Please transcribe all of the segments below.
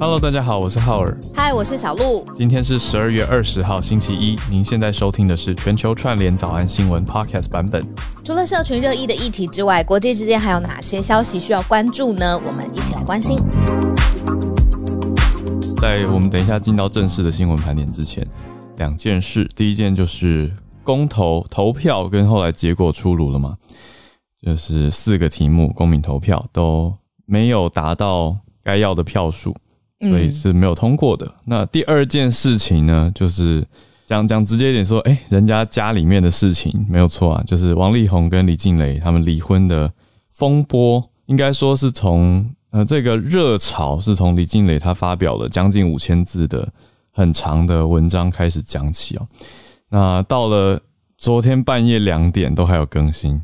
Hello，大家好，我是浩尔。嗨，我是小鹿。今天是十二月二十号，星期一。您现在收听的是全球串联早安新闻 Podcast 版本。除了社群热议的议题之外，国际之间还有哪些消息需要关注呢？我们一起来关心。在我们等一下进到正式的新闻盘点之前，两件事。第一件就是公投投票跟后来结果出炉了嘛？就是四个题目公民投票都没有达到该要的票数。所以是没有通过的。那第二件事情呢，就是讲讲直接一点说，哎，人家家里面的事情没有错啊，就是王力宏跟李静蕾他们离婚的风波，应该说是从呃这个热潮是从李静蕾她发表了将近五千字的很长的文章开始讲起哦。那到了昨天半夜两点都还有更新。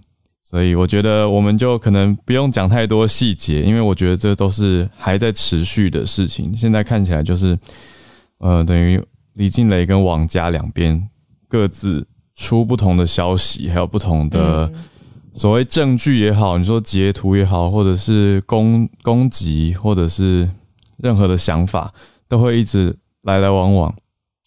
所以我觉得我们就可能不用讲太多细节，因为我觉得这都是还在持续的事情。现在看起来就是，呃，等于李静蕾跟王家两边各自出不同的消息，还有不同的所谓证据也好，你说截图也好，或者是攻攻击，或者是任何的想法，都会一直来来往往。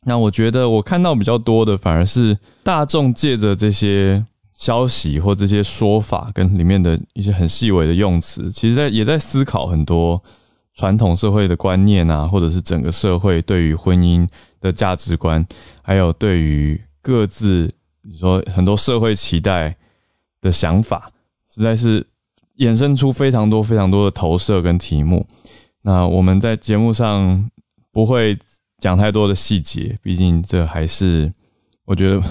那我觉得我看到比较多的，反而是大众借着这些。消息或这些说法跟里面的一些很细微的用词，其实在也在思考很多传统社会的观念啊，或者是整个社会对于婚姻的价值观，还有对于各自你说很多社会期待的想法，实在是衍生出非常多非常多的投射跟题目。那我们在节目上不会讲太多的细节，毕竟这还是我觉得。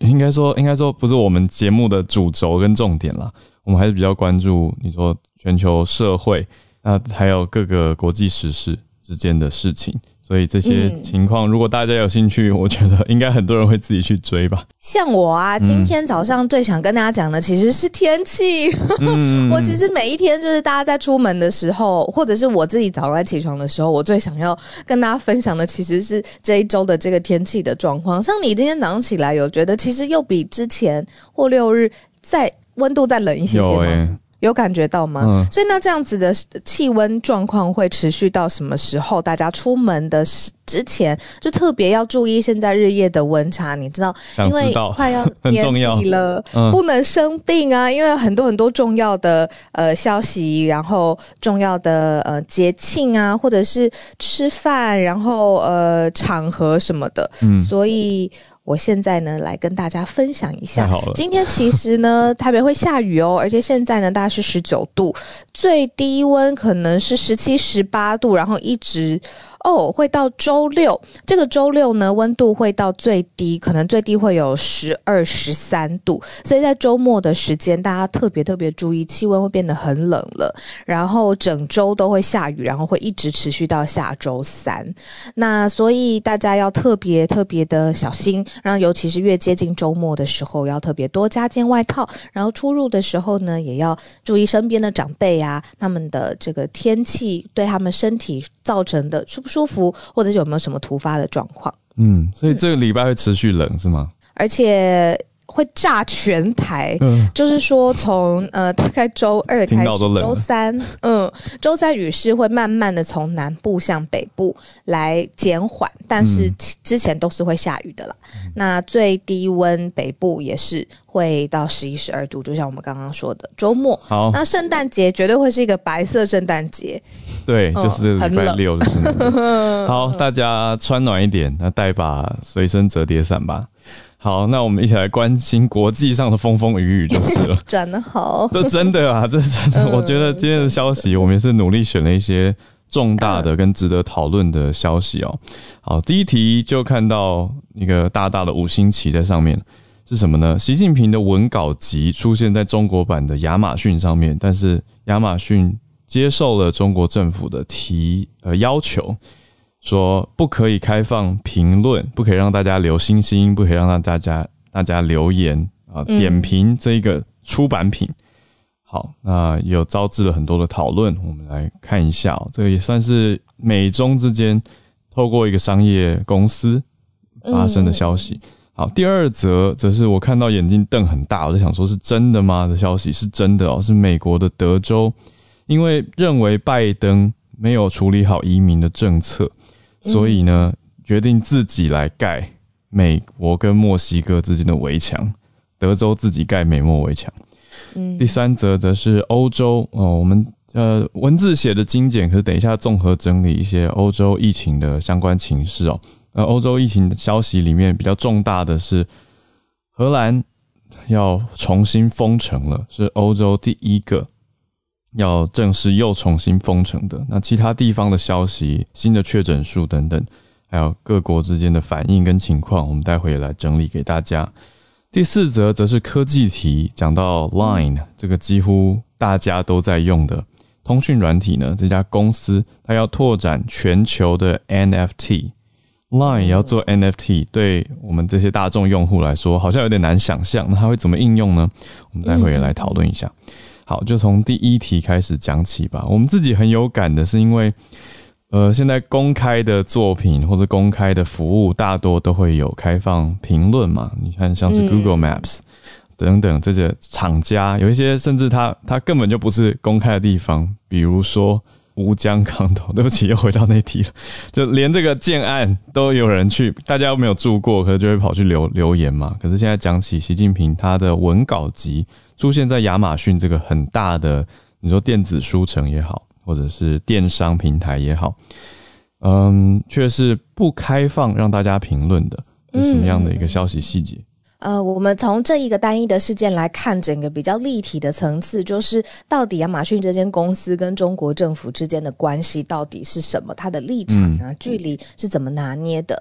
应该说，应该说不是我们节目的主轴跟重点啦。我们还是比较关注你说全球社会，那还有各个国际时事之间的事情。所以这些情况，如果大家有兴趣，我觉得应该很多人会自己去追吧。像我啊，今天早上最想跟大家讲的其实是天气。我其实每一天就是大家在出门的时候，或者是我自己早上起床的时候，我最想要跟大家分享的其实是这一周的这个天气的状况。像你今天早上起来，有觉得其实又比之前或六日再温度再冷一些些吗？有感觉到吗？嗯所以那这样子的气温状况会持续到什么时候？大家出门的之前就特别要注意现在日夜的温差，你知道，因为快要 年底了，不能生病啊！因为很多很多重要的呃消息，然后重要的呃节庆啊，或者是吃饭，然后呃场合什么的，嗯所以。我现在呢，来跟大家分享一下。今天其实呢，台北会下雨哦，而且现在呢，大概是十九度，最低温可能是十七、十八度，然后一直。哦，会到周六，这个周六呢，温度会到最低，可能最低会有十二、十三度，所以在周末的时间，大家特别特别注意，气温会变得很冷了。然后整周都会下雨，然后会一直持续到下周三。那所以大家要特别特别的小心，然后尤其是越接近周末的时候，要特别多加件外套。然后出入的时候呢，也要注意身边的长辈啊，他们的这个天气对他们身体造成的舒不舒服，或者是有没有什么突发的状况？嗯，所以这个礼拜会持续冷是吗？而且。会炸全台，就是说从呃大概周二开始，周三，嗯，周三雨势会慢慢的从南部向北部来减缓，但是之前都是会下雨的啦。那最低温北部也是会到十一十二度，就像我们刚刚说的周末。好，那圣诞节绝对会是一个白色圣诞节，对，就是礼拜六的圣诞节。好，大家穿暖一点，那带把随身折叠伞吧。好，那我们一起来关心国际上的风风雨雨就是了。转的好，这真的啊，这真的。我觉得今天的消息，我们也是努力选了一些重大的跟值得讨论的消息哦。好，第一题就看到一个大大的五星旗在上面，是什么呢？习近平的文稿集出现在中国版的亚马逊上面，但是亚马逊接受了中国政府的提呃要求。说不可以开放评论，不可以让大家留星星，不可以让大家大家留言啊点评这一个出版品。好，那有招致了很多的讨论。我们来看一下，这个也算是美中之间透过一个商业公司发生的消息。好，第二则则是我看到眼睛瞪很大，我在想说是真的吗？的消息是真的哦，是美国的德州，因为认为拜登。没有处理好移民的政策，所以呢，决定自己来盖美国跟墨西哥之间的围墙，德州自己盖美墨围墙。嗯，第三则则是欧洲哦，我们呃文字写的精简，可是等一下综合整理一些欧洲疫情的相关情势哦。那欧洲疫情的消息里面比较重大的是荷兰要重新封城了，是欧洲第一个。要正式又重新封城的那其他地方的消息、新的确诊数等等，还有各国之间的反应跟情况，我们待会也来整理给大家。第四则则是科技题，讲到 Line 这个几乎大家都在用的通讯软体呢，这家公司它要拓展全球的 NFT，Line 要做 NFT，对我们这些大众用户来说，好像有点难想象，那它会怎么应用呢？我们待会也来讨论一下。好，就从第一题开始讲起吧。我们自己很有感的是，因为呃，现在公开的作品或者公开的服务，大多都会有开放评论嘛。你看，像是 Google Maps 等等这些厂家，有一些甚至它它根本就不是公开的地方，比如说吴江港头。对不起，又回到那题了。就连这个建案都有人去，大家又没有住过，可是就会跑去留留言嘛。可是现在讲起习近平他的文稿集。出现在亚马逊这个很大的，你说电子书城也好，或者是电商平台也好，嗯，却是不开放让大家评论的，是什么样的一个消息细节？呃，我们从这一个单一的事件来看，整个比较立体的层次，就是到底亚马逊这间公司跟中国政府之间的关系到底是什么？它的立场啊，距离是怎么拿捏的？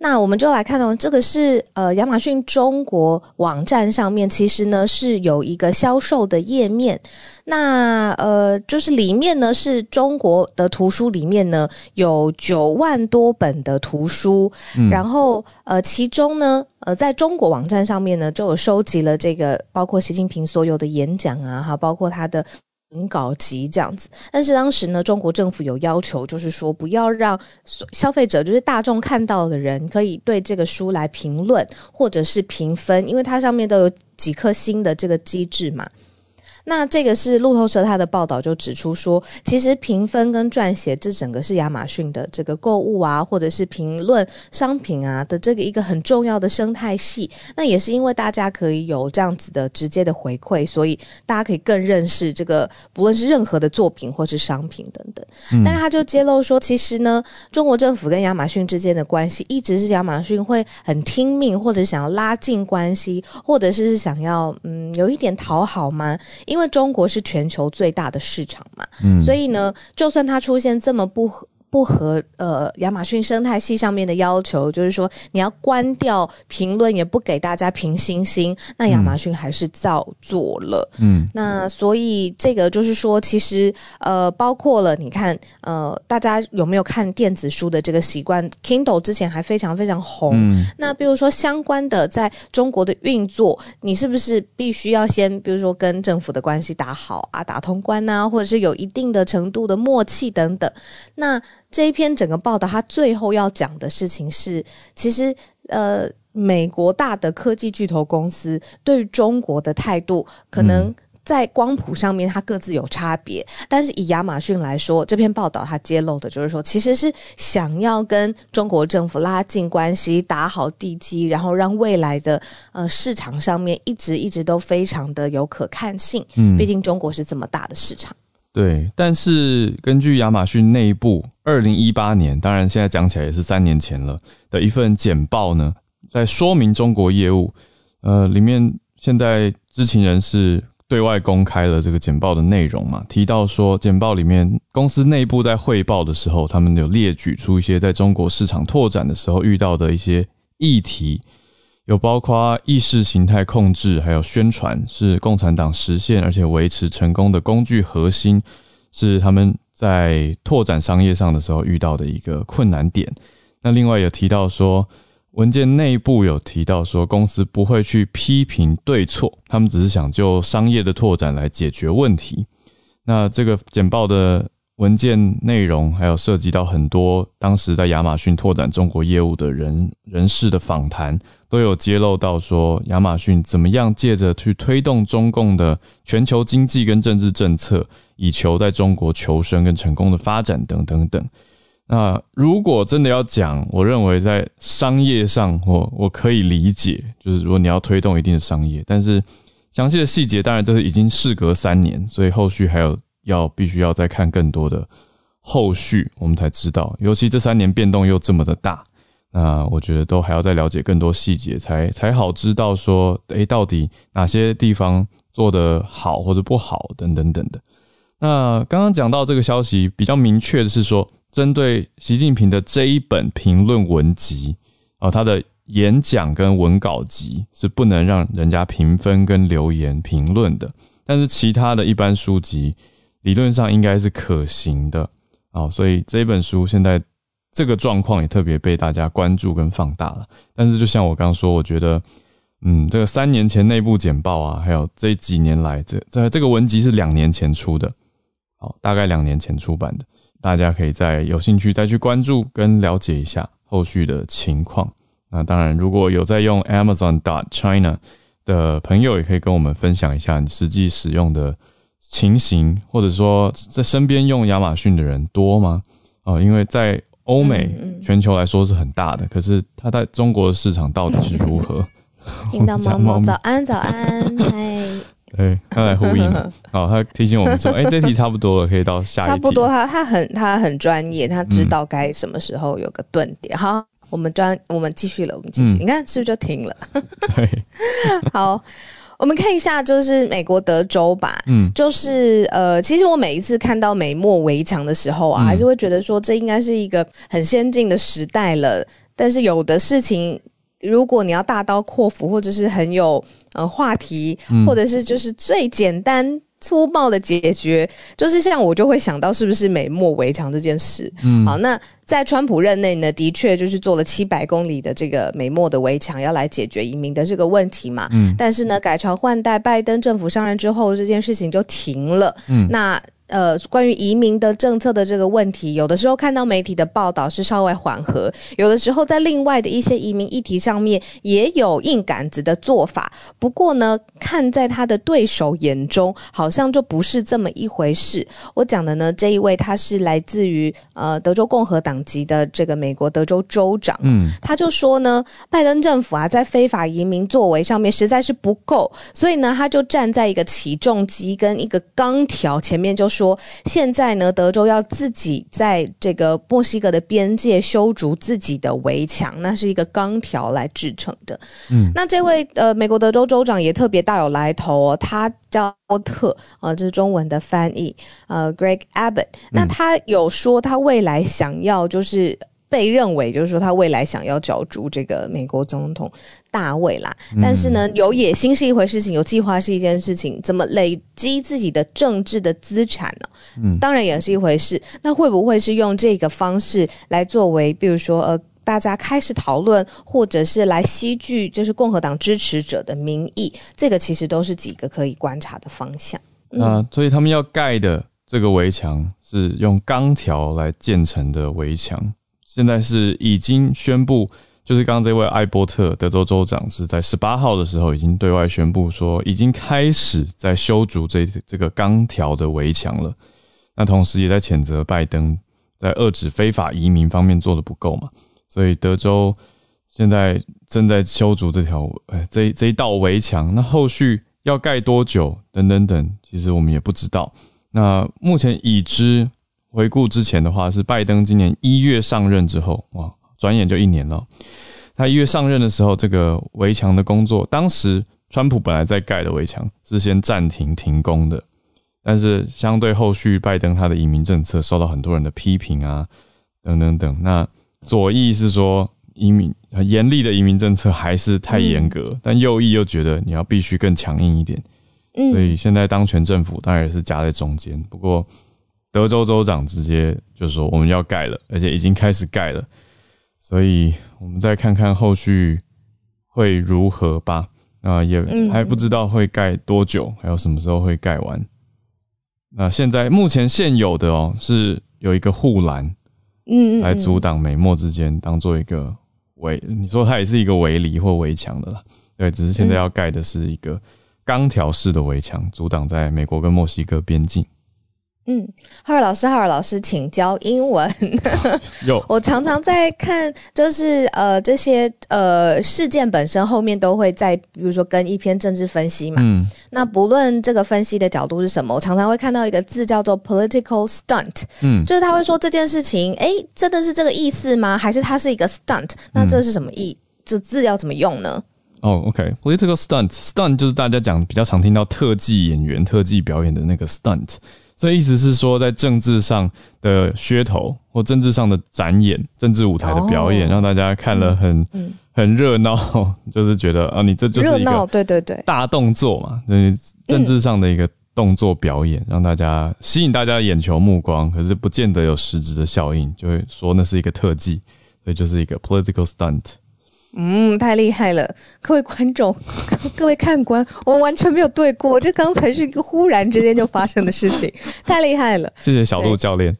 那我们就来看到，这个是呃亚马逊中国网站上面，其实呢是有一个销售的页面。那呃就是里面呢是中国的图书，里面呢有九万多本的图书，然后呃其中呢呃在中国网站上面呢就有收集了这个包括习近平所有的演讲啊，哈，包括他的。文稿集这样子，但是当时呢，中国政府有要求，就是说不要让消费者，就是大众看到的人，可以对这个书来评论或者是评分，因为它上面都有几颗星的这个机制嘛。那这个是路透社它的报道就指出说，其实评分跟撰写这整个是亚马逊的这个购物啊，或者是评论商品啊的这个一个很重要的生态系。那也是因为大家可以有这样子的直接的回馈，所以大家可以更认识这个不论是任何的作品或是商品等等。但是他就揭露说，其实呢，中国政府跟亚马逊之间的关系一直是亚马逊会很听命，或者想要拉近关系，或者是想要嗯有一点讨好吗？因因为中国是全球最大的市场嘛，所以呢，就算它出现这么不合。不合呃亚马逊生态系上面的要求，就是说你要关掉评论，也不给大家评星星，那亚马逊还是照做了。嗯，那所以这个就是说，其实呃，包括了你看呃，大家有没有看电子书的这个习惯？Kindle 之前还非常非常红。那比如说相关的在中国的运作，你是不是必须要先比如说跟政府的关系打好啊，打通关呐，或者是有一定的程度的默契等等？那这一篇整个报道，它最后要讲的事情是，其实呃，美国大的科技巨头公司对中国的态度，可能在光谱上面它各自有差别。但是以亚马逊来说，这篇报道它揭露的就是说，其实是想要跟中国政府拉近关系，打好地基，然后让未来的呃市场上面一直一直都非常的有可看性。嗯，毕竟中国是这么大的市场。对，但是根据亚马逊内部二零一八年，当然现在讲起来也是三年前了的一份简报呢，在说明中国业务，呃，里面现在知情人士对外公开了这个简报的内容嘛，提到说简报里面公司内部在汇报的时候，他们有列举出一些在中国市场拓展的时候遇到的一些议题。有包括意识形态控制，还有宣传，是共产党实现而且维持成功的工具核心，是他们在拓展商业上的时候遇到的一个困难点。那另外有提到说，文件内部有提到说，公司不会去批评对错，他们只是想就商业的拓展来解决问题。那这个简报的文件内容，还有涉及到很多当时在亚马逊拓展中国业务的人人士的访谈，都有揭露到说，亚马逊怎么样借着去推动中共的全球经济跟政治政策，以求在中国求生跟成功的发展等等等。那如果真的要讲，我认为在商业上，我我可以理解，就是如果你要推动一定的商业，但是详细的细节，当然这是已经事隔三年，所以后续还有要必须要再看更多的后续，我们才知道。尤其这三年变动又这么的大，那我觉得都还要再了解更多细节，才才好知道说，诶，到底哪些地方做得好或者不好等等等的。那刚刚讲到这个消息，比较明确的是说。针对习近平的这一本评论文集啊，他的演讲跟文稿集是不能让人家评分跟留言评论的，但是其他的一般书籍理论上应该是可行的啊，所以这本书现在这个状况也特别被大家关注跟放大了。但是就像我刚刚说，我觉得，嗯，这个三年前内部简报啊，还有这几年来这这这个文集是两年前出的，好，大概两年前出版的。大家可以再有兴趣再去关注跟了解一下后续的情况。那当然，如果有在用 Amazon dot China 的朋友，也可以跟我们分享一下你实际使用的情形，或者说在身边用亚马逊的人多吗？哦，因为在欧美全球来说是很大的，可是它在中国的市场到底是如何？听到猫猫早安早安，嗨。对，他来呼应了，好，他提醒我们说，哎，这题差不多了，可以到下一题。差不多，他他很他很专业，他知道该什么时候有个顿点。好，我们专我们继续了，我们继续，你看是不是就停了？对，好，我们看一下，就是美国德州吧，嗯，就是呃，其实我每一次看到美墨围墙的时候啊，还是会觉得说，这应该是一个很先进的时代了，但是有的事情。如果你要大刀阔斧，或者是很有呃话题，或者是就是最简单粗暴的解决，就是像我就会想到是不是美墨围墙这件事。嗯，好，那在川普任内呢，的确就是做了七百公里的这个美墨的围墙，要来解决移民的这个问题嘛。嗯，但是呢，改朝换代，拜登政府上任之后，这件事情就停了。嗯，那。呃，关于移民的政策的这个问题，有的时候看到媒体的报道是稍微缓和，有的时候在另外的一些移民议题上面也有硬杆子的做法。不过呢，看在他的对手眼中，好像就不是这么一回事。我讲的呢，这一位他是来自于呃德州共和党籍的这个美国德州州长，嗯，他就说呢，拜登政府啊在非法移民作为上面实在是不够，所以呢，他就站在一个起重机跟一个钢条前面就。说现在呢，德州要自己在这个墨西哥的边界修筑自己的围墙，那是一个钢条来制成的。嗯，那这位呃美国德州州长也特别大有来头哦，他叫特啊，这是中文的翻译，呃，Greg Abbott。那他有说他未来想要就是。被认为就是说他未来想要角逐这个美国总统大位啦，但是呢，有野心是一回事情，有计划是一件事情，怎么累积自己的政治的资产呢？嗯，当然也是一回事。那会不会是用这个方式来作为，比如说呃，大家开始讨论，或者是来吸聚就是共和党支持者的民意？这个其实都是几个可以观察的方向。那，所以他们要盖的这个围墙是用钢条来建成的围墙。现在是已经宣布，就是刚刚这位艾波特德州州长是在十八号的时候已经对外宣布说，已经开始在修筑这这个钢条的围墙了。那同时也在谴责拜登在遏制非法移民方面做的不够嘛。所以德州现在正在修筑这条哎这这一道围墙，那后续要盖多久等等等，其实我们也不知道。那目前已知。回顾之前的话，是拜登今年一月上任之后，哇，转眼就一年了。他一月上任的时候，这个围墙的工作，当时川普本来在盖的围墙是先暂停停工的，但是相对后续拜登他的移民政策受到很多人的批评啊，等等等。那左翼是说移民严厉的移民政策还是太严格，但右翼又觉得你要必须更强硬一点。所以现在当权政府当然也是夹在中间，不过。德州州长直接就说我们要盖了，而且已经开始盖了，所以我们再看看后续会如何吧。啊，也还不知道会盖多久，还有什么时候会盖完。那现在目前现有的哦，是有一个护栏，嗯嗯，来阻挡美墨之间，当做一个围。你说它也是一个围篱或围墙的啦，对，只是现在要盖的是一个钢条式的围墙，阻挡在美国跟墨西哥边境。嗯，浩尔老师，浩尔老师，请教英文。有，我常常在看，就是呃这些呃事件本身后面都会在，比如说跟一篇政治分析嘛。嗯。那不论这个分析的角度是什么，我常常会看到一个字叫做 political stunt。嗯。就是他会说这件事情，哎，真的是这个意思吗？还是它是一个 stunt？那这是什么意？这字要怎么用呢？哦，OK，political stunt，stunt 就是大家讲比较常听到特技演员、特技表演的那个 stunt。这意思是说，在政治上的噱头或政治上的展演、政治舞台的表演，让大家看了很很热闹，就是觉得啊，你这就是一个对对对。大动作嘛，嗯，政治上的一个动作表演，让大家吸引大家眼球目光，可是不见得有实质的效应，就会说那是一个特技，所以就是一个 political stunt。嗯，太厉害了，各位观众，各位看官，我们完全没有对过，这刚才是一个忽然之间就发生的事情，太厉害了。谢谢小鹿教练。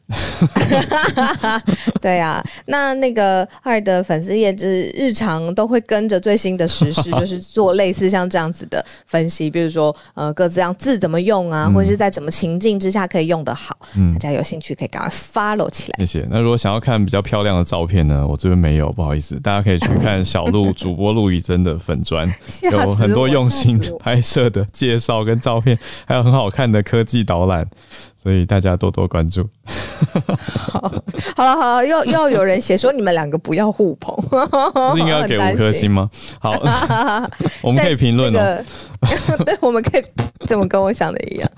对呀，那那个二的粉丝页就是日常都会跟着最新的时事，就是做类似像这样子的分析，比如说呃各自样字怎么用啊，或者是在什么情境之下可以用得好，大家有兴趣可以赶快 follow 起来。谢谢。那如果想要看比较漂亮的照片呢，我这边没有，不好意思，大家可以去看小。录主播陆以真的粉砖 有很多用心拍摄的介绍跟照片，还有很好看的科技导览，所以大家多多关注。好，好了，好了，又又有人写说你们两个不要互捧，是应该要给五颗星吗？好，我们可以评论哦。对，我们可以怎么跟我想的一样？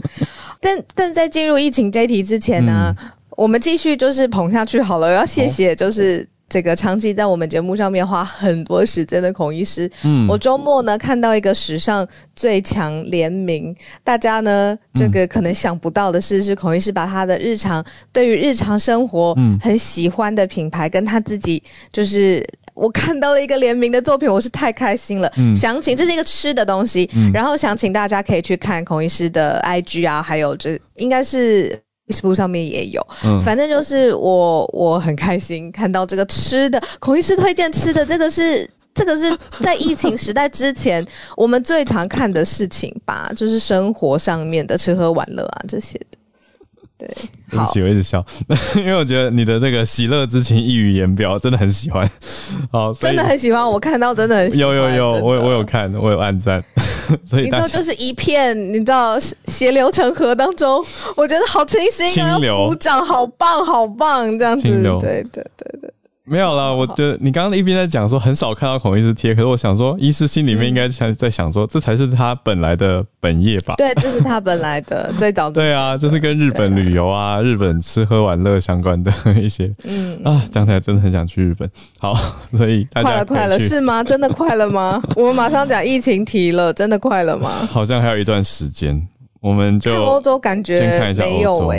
但但在进入疫情这题之前呢，我们继续就是捧下去好了。要谢谢就是。这个长期在我们节目上面花很多时间的孔医师，嗯，我周末呢看到一个史上最强联名，大家呢这个可能想不到的是，是孔医师把他的日常对于日常生活很喜欢的品牌，跟他自己就是我看到了一个联名的作品，我是太开心了。嗯详情这是一个吃的东西，嗯然后想请大家可以去看孔医师的 IG 啊，还有这应该是。Facebook 上面也有，反正就是我我很开心看到这个吃的，孔医师推荐吃的，这个是这个是在疫情时代之前我们最常看的事情吧，就是生活上面的吃喝玩乐啊这些的。对，对不起，我一直笑，因为我觉得你的这个喜乐之情溢于言表，真的很喜欢。好，真的很喜欢，我看到真的很喜有有有，我我有看，我有暗赞。所以你知道，就是一片，你知道血流成河当中，我觉得好清新啊！鼓掌，好棒，好棒，这样子，对对对对。没有啦，我觉得你刚刚一边在讲说很少看到孔医师贴，可是我想说，医师心里面应该在在想说，这才是他本来的本业吧？对，这是他本来的 最早的。对啊，这是跟日本旅游啊、日本吃喝玩乐相关的一些。嗯啊，讲起来真的很想去日本。好，所以大家快了，快了，是吗？真的快了吗？我们马上讲疫情题了，真的快了吗？好像还有一段时间，我们就欧洲感觉先看一下欧洲。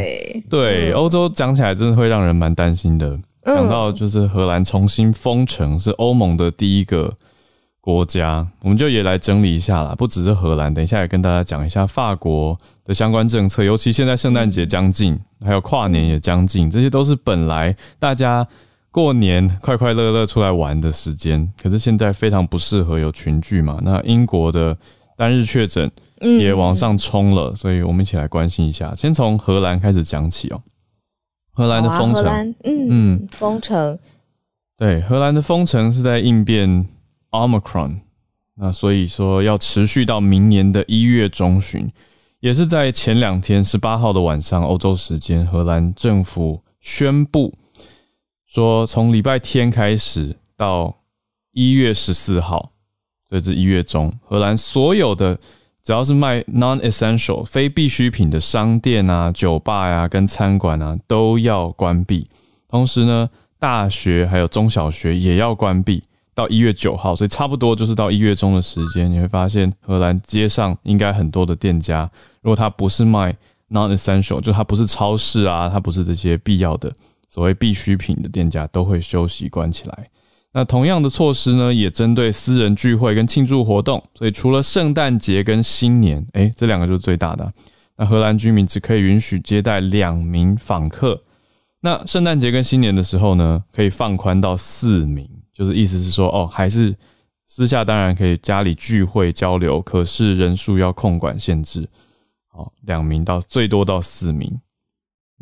对，欧洲讲起来真的会让人蛮担心的。讲到就是荷兰重新封城，是欧盟的第一个国家，我们就也来整理一下啦。不只是荷兰，等一下也跟大家讲一下法国的相关政策。尤其现在圣诞节将近，还有跨年也将近，这些都是本来大家过年快快乐乐出来玩的时间，可是现在非常不适合有群聚嘛。那英国的单日确诊也往上冲了，所以我们一起来关心一下。先从荷兰开始讲起哦。荷兰的封城，嗯嗯，封城，对，荷兰的封城是在应变 Omicron，那所以说要持续到明年的一月中旬，也是在前两天十八号的晚上，欧洲时间，荷兰政府宣布说，从礼拜天开始到一月十四号，这是一月中，荷兰所有的。只要是卖 non-essential 非必需品的商店啊、酒吧呀、跟餐馆啊，都要关闭。同时呢，大学还有中小学也要关闭到一月九号，所以差不多就是到一月中的时间，你会发现荷兰街上应该很多的店家，如果它不是卖 non-essential，就它不是超市啊，它不是这些必要的所谓必需品的店家，都会休息关起来。那同样的措施呢，也针对私人聚会跟庆祝活动。所以除了圣诞节跟新年，哎，这两个就是最大的。那荷兰居民只可以允许接待两名访客。那圣诞节跟新年的时候呢，可以放宽到四名，就是意思是说，哦，还是私下当然可以家里聚会交流，可是人数要控管限制，哦，两名到最多到四名。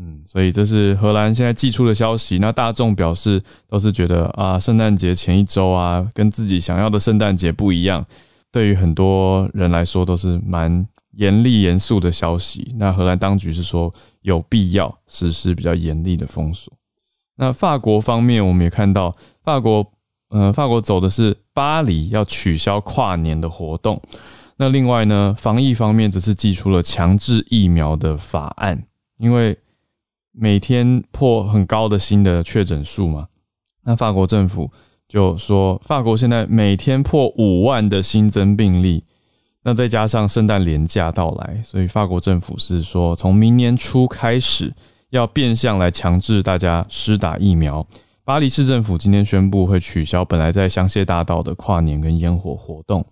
嗯，所以这是荷兰现在寄出的消息。那大众表示都是觉得啊，圣诞节前一周啊，跟自己想要的圣诞节不一样。对于很多人来说，都是蛮严厉严肃的消息。那荷兰当局是说有必要实施比较严厉的封锁。那法国方面，我们也看到法国，呃，法国走的是巴黎要取消跨年的活动。那另外呢，防疫方面则是寄出了强制疫苗的法案，因为。每天破很高的新的确诊数嘛，那法国政府就说，法国现在每天破五万的新增病例，那再加上圣诞连假到来，所以法国政府是说，从明年初开始要变相来强制大家施打疫苗。巴黎市政府今天宣布会取消本来在香榭大道的跨年跟烟火活动，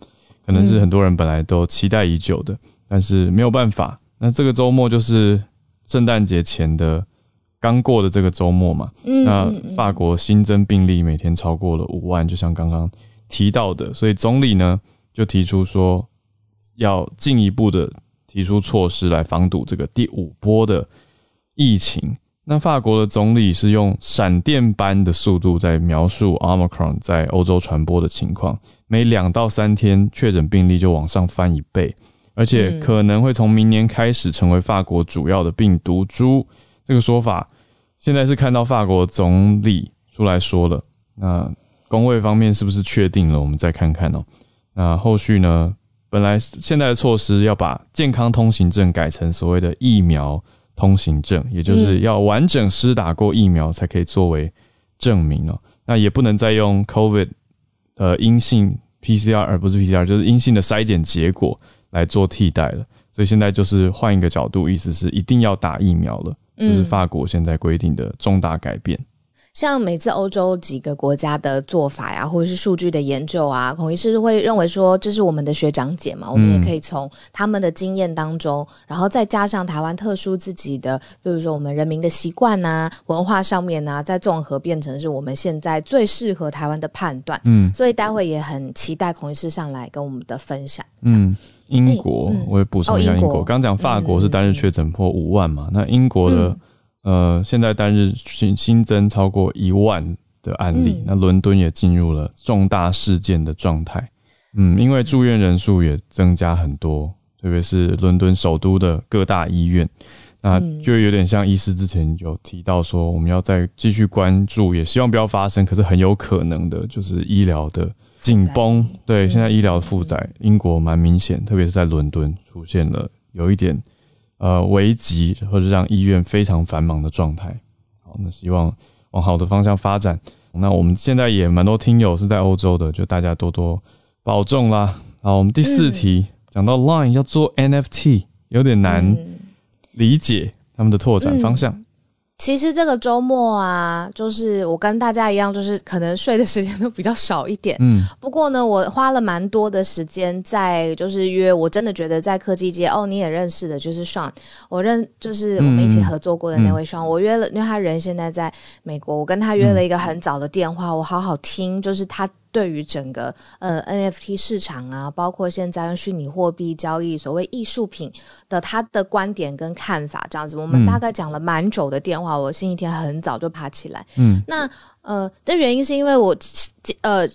可能是很多人本来都期待已久的，但是没有办法。那这个周末就是圣诞节前的。刚过的这个周末嘛，那法国新增病例每天超过了五万，就像刚刚提到的，所以总理呢就提出说要进一步的提出措施来防堵这个第五波的疫情。那法国的总理是用闪电般的速度在描述 Omicron 在欧洲传播的情况，每两到三天确诊病例就往上翻一倍，而且可能会从明年开始成为法国主要的病毒株。这个说法现在是看到法国总理出来说了，那工位方面是不是确定了？我们再看看哦。那后续呢？本来现在的措施要把健康通行证改成所谓的疫苗通行证，也就是要完整施打过疫苗才可以作为证明哦。那也不能再用 COVID 呃阴性 PCR 而不是 PCR，就是阴性的筛检结果来做替代了。所以现在就是换一个角度，意思是一定要打疫苗了。就是法国现在规定的重大改变，像每次欧洲几个国家的做法呀，或者是数据的研究啊，孔医师会认为说这是我们的学长姐嘛，我们也可以从他们的经验当中，然后再加上台湾特殊自己的，比如说我们人民的习惯呐、文化上面呐，再综合变成是我们现在最适合台湾的判断。嗯，所以待会也很期待孔医师上来跟我们的分享。嗯。英国，我也补充一下，英国刚讲法国是单日确诊破五万嘛？那英国的呃，现在单日新新增超过一万的案例，那伦敦也进入了重大事件的状态。嗯，因为住院人数也增加很多，特别是伦敦首都的各大医院，那就有点像医师之前有提到说，我们要再继续关注，也希望不要发生，可是很有可能的就是医疗的。紧绷，对，现在医疗负载，英国蛮明显，特别是在伦敦出现了有一点呃危急，或者让医院非常繁忙的状态。好，那希望往好的方向发展。那我们现在也蛮多听友是在欧洲的，就大家多多保重啦。好，我们第四题讲到 Line 要做 NFT，有点难理解他们的拓展方向。其实这个周末啊，就是我跟大家一样，就是可能睡的时间都比较少一点。嗯，不过呢，我花了蛮多的时间在，就是约我真的觉得在科技界哦，你也认识的，就是 Sean，我认就是我们一起合作过的那位 Sean，我约了，因为他人现在在美国，我跟他约了一个很早的电话，我好好听，就是他。对于整个呃 NFT 市场啊，包括现在用虚拟货币交易所谓艺术品的他的观点跟看法，这样子，我们大概讲了蛮久的电话。我星期天很早就爬起来，嗯，那呃的原因是因为我呃。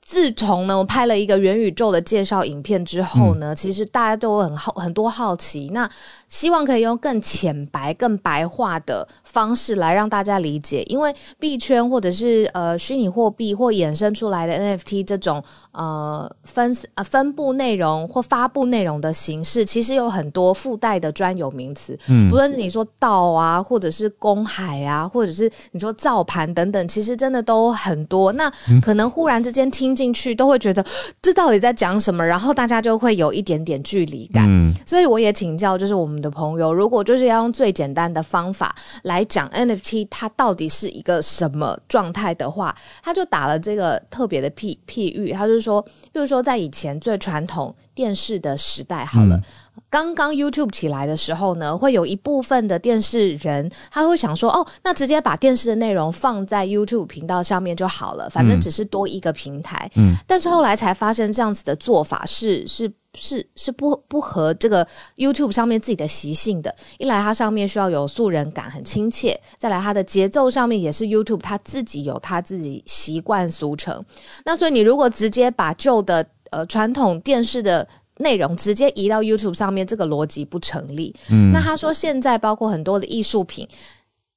自从呢，我拍了一个元宇宙的介绍影片之后呢，其实大家都很好很多好奇，那希望可以用更浅白、更白话的方式来让大家理解，因为币圈或者是呃虚拟货币或衍生出来的 NFT 这种呃分呃分布内容或发布内容的形式，其实有很多附带的专有名词，嗯，不论是你说道啊，或者是公海啊，或者是你说造盘等等，其实真的都很多，那可能忽然之间听。进去都会觉得 这到底在讲什么，然后大家就会有一点点距离感。嗯，所以我也请教，就是我们的朋友，如果就是要用最简单的方法来讲 NFT，它到底是一个什么状态的话，他就打了这个特别的譬譬喻，他就说，比如说在以前最传统。电视的时代好了。刚刚 YouTube 起来的时候呢，会有一部分的电视人他会想说，哦，那直接把电视的内容放在 YouTube 频道上面就好了，反正只是多一个平台。嗯，但是后来才发现这样子的做法是是是是不不合这个 YouTube 上面自己的习性的。一来它上面需要有素人感，很亲切；再来它的节奏上面也是 YouTube 它自己有它自己习惯俗成。那所以你如果直接把旧的呃传统电视的内容直接移到 YouTube 上面，这个逻辑不成立。嗯，那他说现在包括很多的艺术品。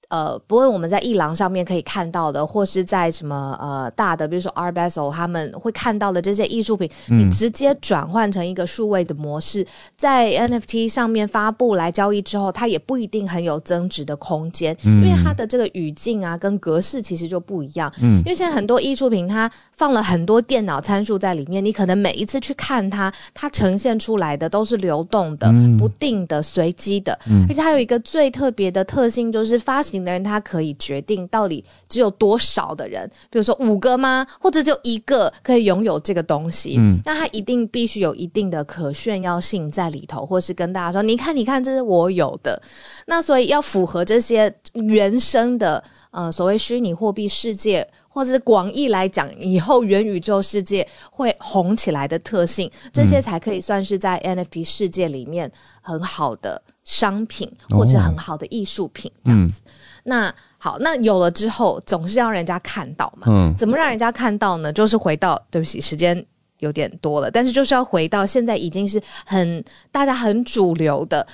呃，不论我们在艺廊上面可以看到的，或是在什么呃大的，比如说 Art Basel 他们会看到的这些艺术品，你直接转换成一个数位的模式，在 NFT 上面发布来交易之后，它也不一定很有增值的空间，因为它的这个语境啊跟格式其实就不一样。嗯，因为现在很多艺术品它放了很多电脑参数在里面，你可能每一次去看它，它呈现出来的都是流动的、不定的、随机的，而且它有一个最特别的特性，就是发行。的人他可以决定到底只有多少的人，比如说五个吗？或者只有一个可以拥有这个东西？嗯，那他一定必须有一定的可炫耀性在里头，或是跟大家说：“你看，你看，这是我有的。”那所以要符合这些原生的呃所谓虚拟货币世界，或者是广义来讲以后元宇宙世界会红起来的特性，这些才可以算是在 NFT 世界里面很好的。商品或者很好的艺术品这样子，那好，那有了之后，总是要人家看到嘛。嗯，怎么让人家看到呢？就是回到，对不起，时间有点多了，但是就是要回到现在已经是很大家很主流的，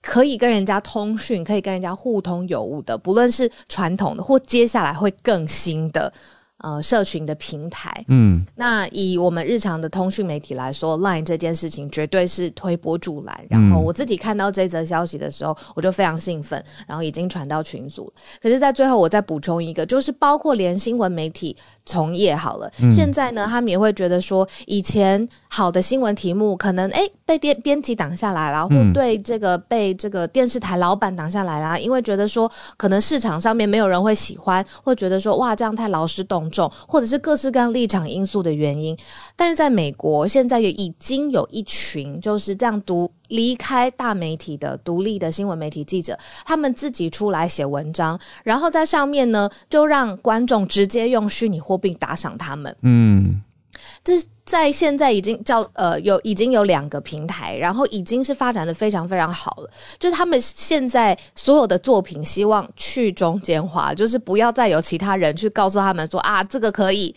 可以跟人家通讯，可以跟人家互通有无的，不论是传统的或接下来会更新的。呃，社群的平台，嗯，那以我们日常的通讯媒体来说，Line 这件事情绝对是推波助澜。然后我自己看到这则消息的时候，我就非常兴奋，然后已经传到群组。可是，在最后我再补充一个，就是包括连新闻媒体从业好了，现在呢，他们也会觉得说，以前好的新闻题目可能哎被编编辑挡下来了，或对这个被这个电视台老板挡下来啦，因为觉得说可能市场上面没有人会喜欢，或觉得说哇这样太劳师动。或者是各式各样立场因素的原因，但是在美国现在也已经有一群就是这样独离开大媒体的独立的新闻媒体记者，他们自己出来写文章，然后在上面呢就让观众直接用虚拟货币打赏他们。嗯，这。在现在已经叫呃有已经有两个平台，然后已经是发展的非常非常好了。就是他们现在所有的作品希望去中间化，就是不要再有其他人去告诉他们说啊这个可以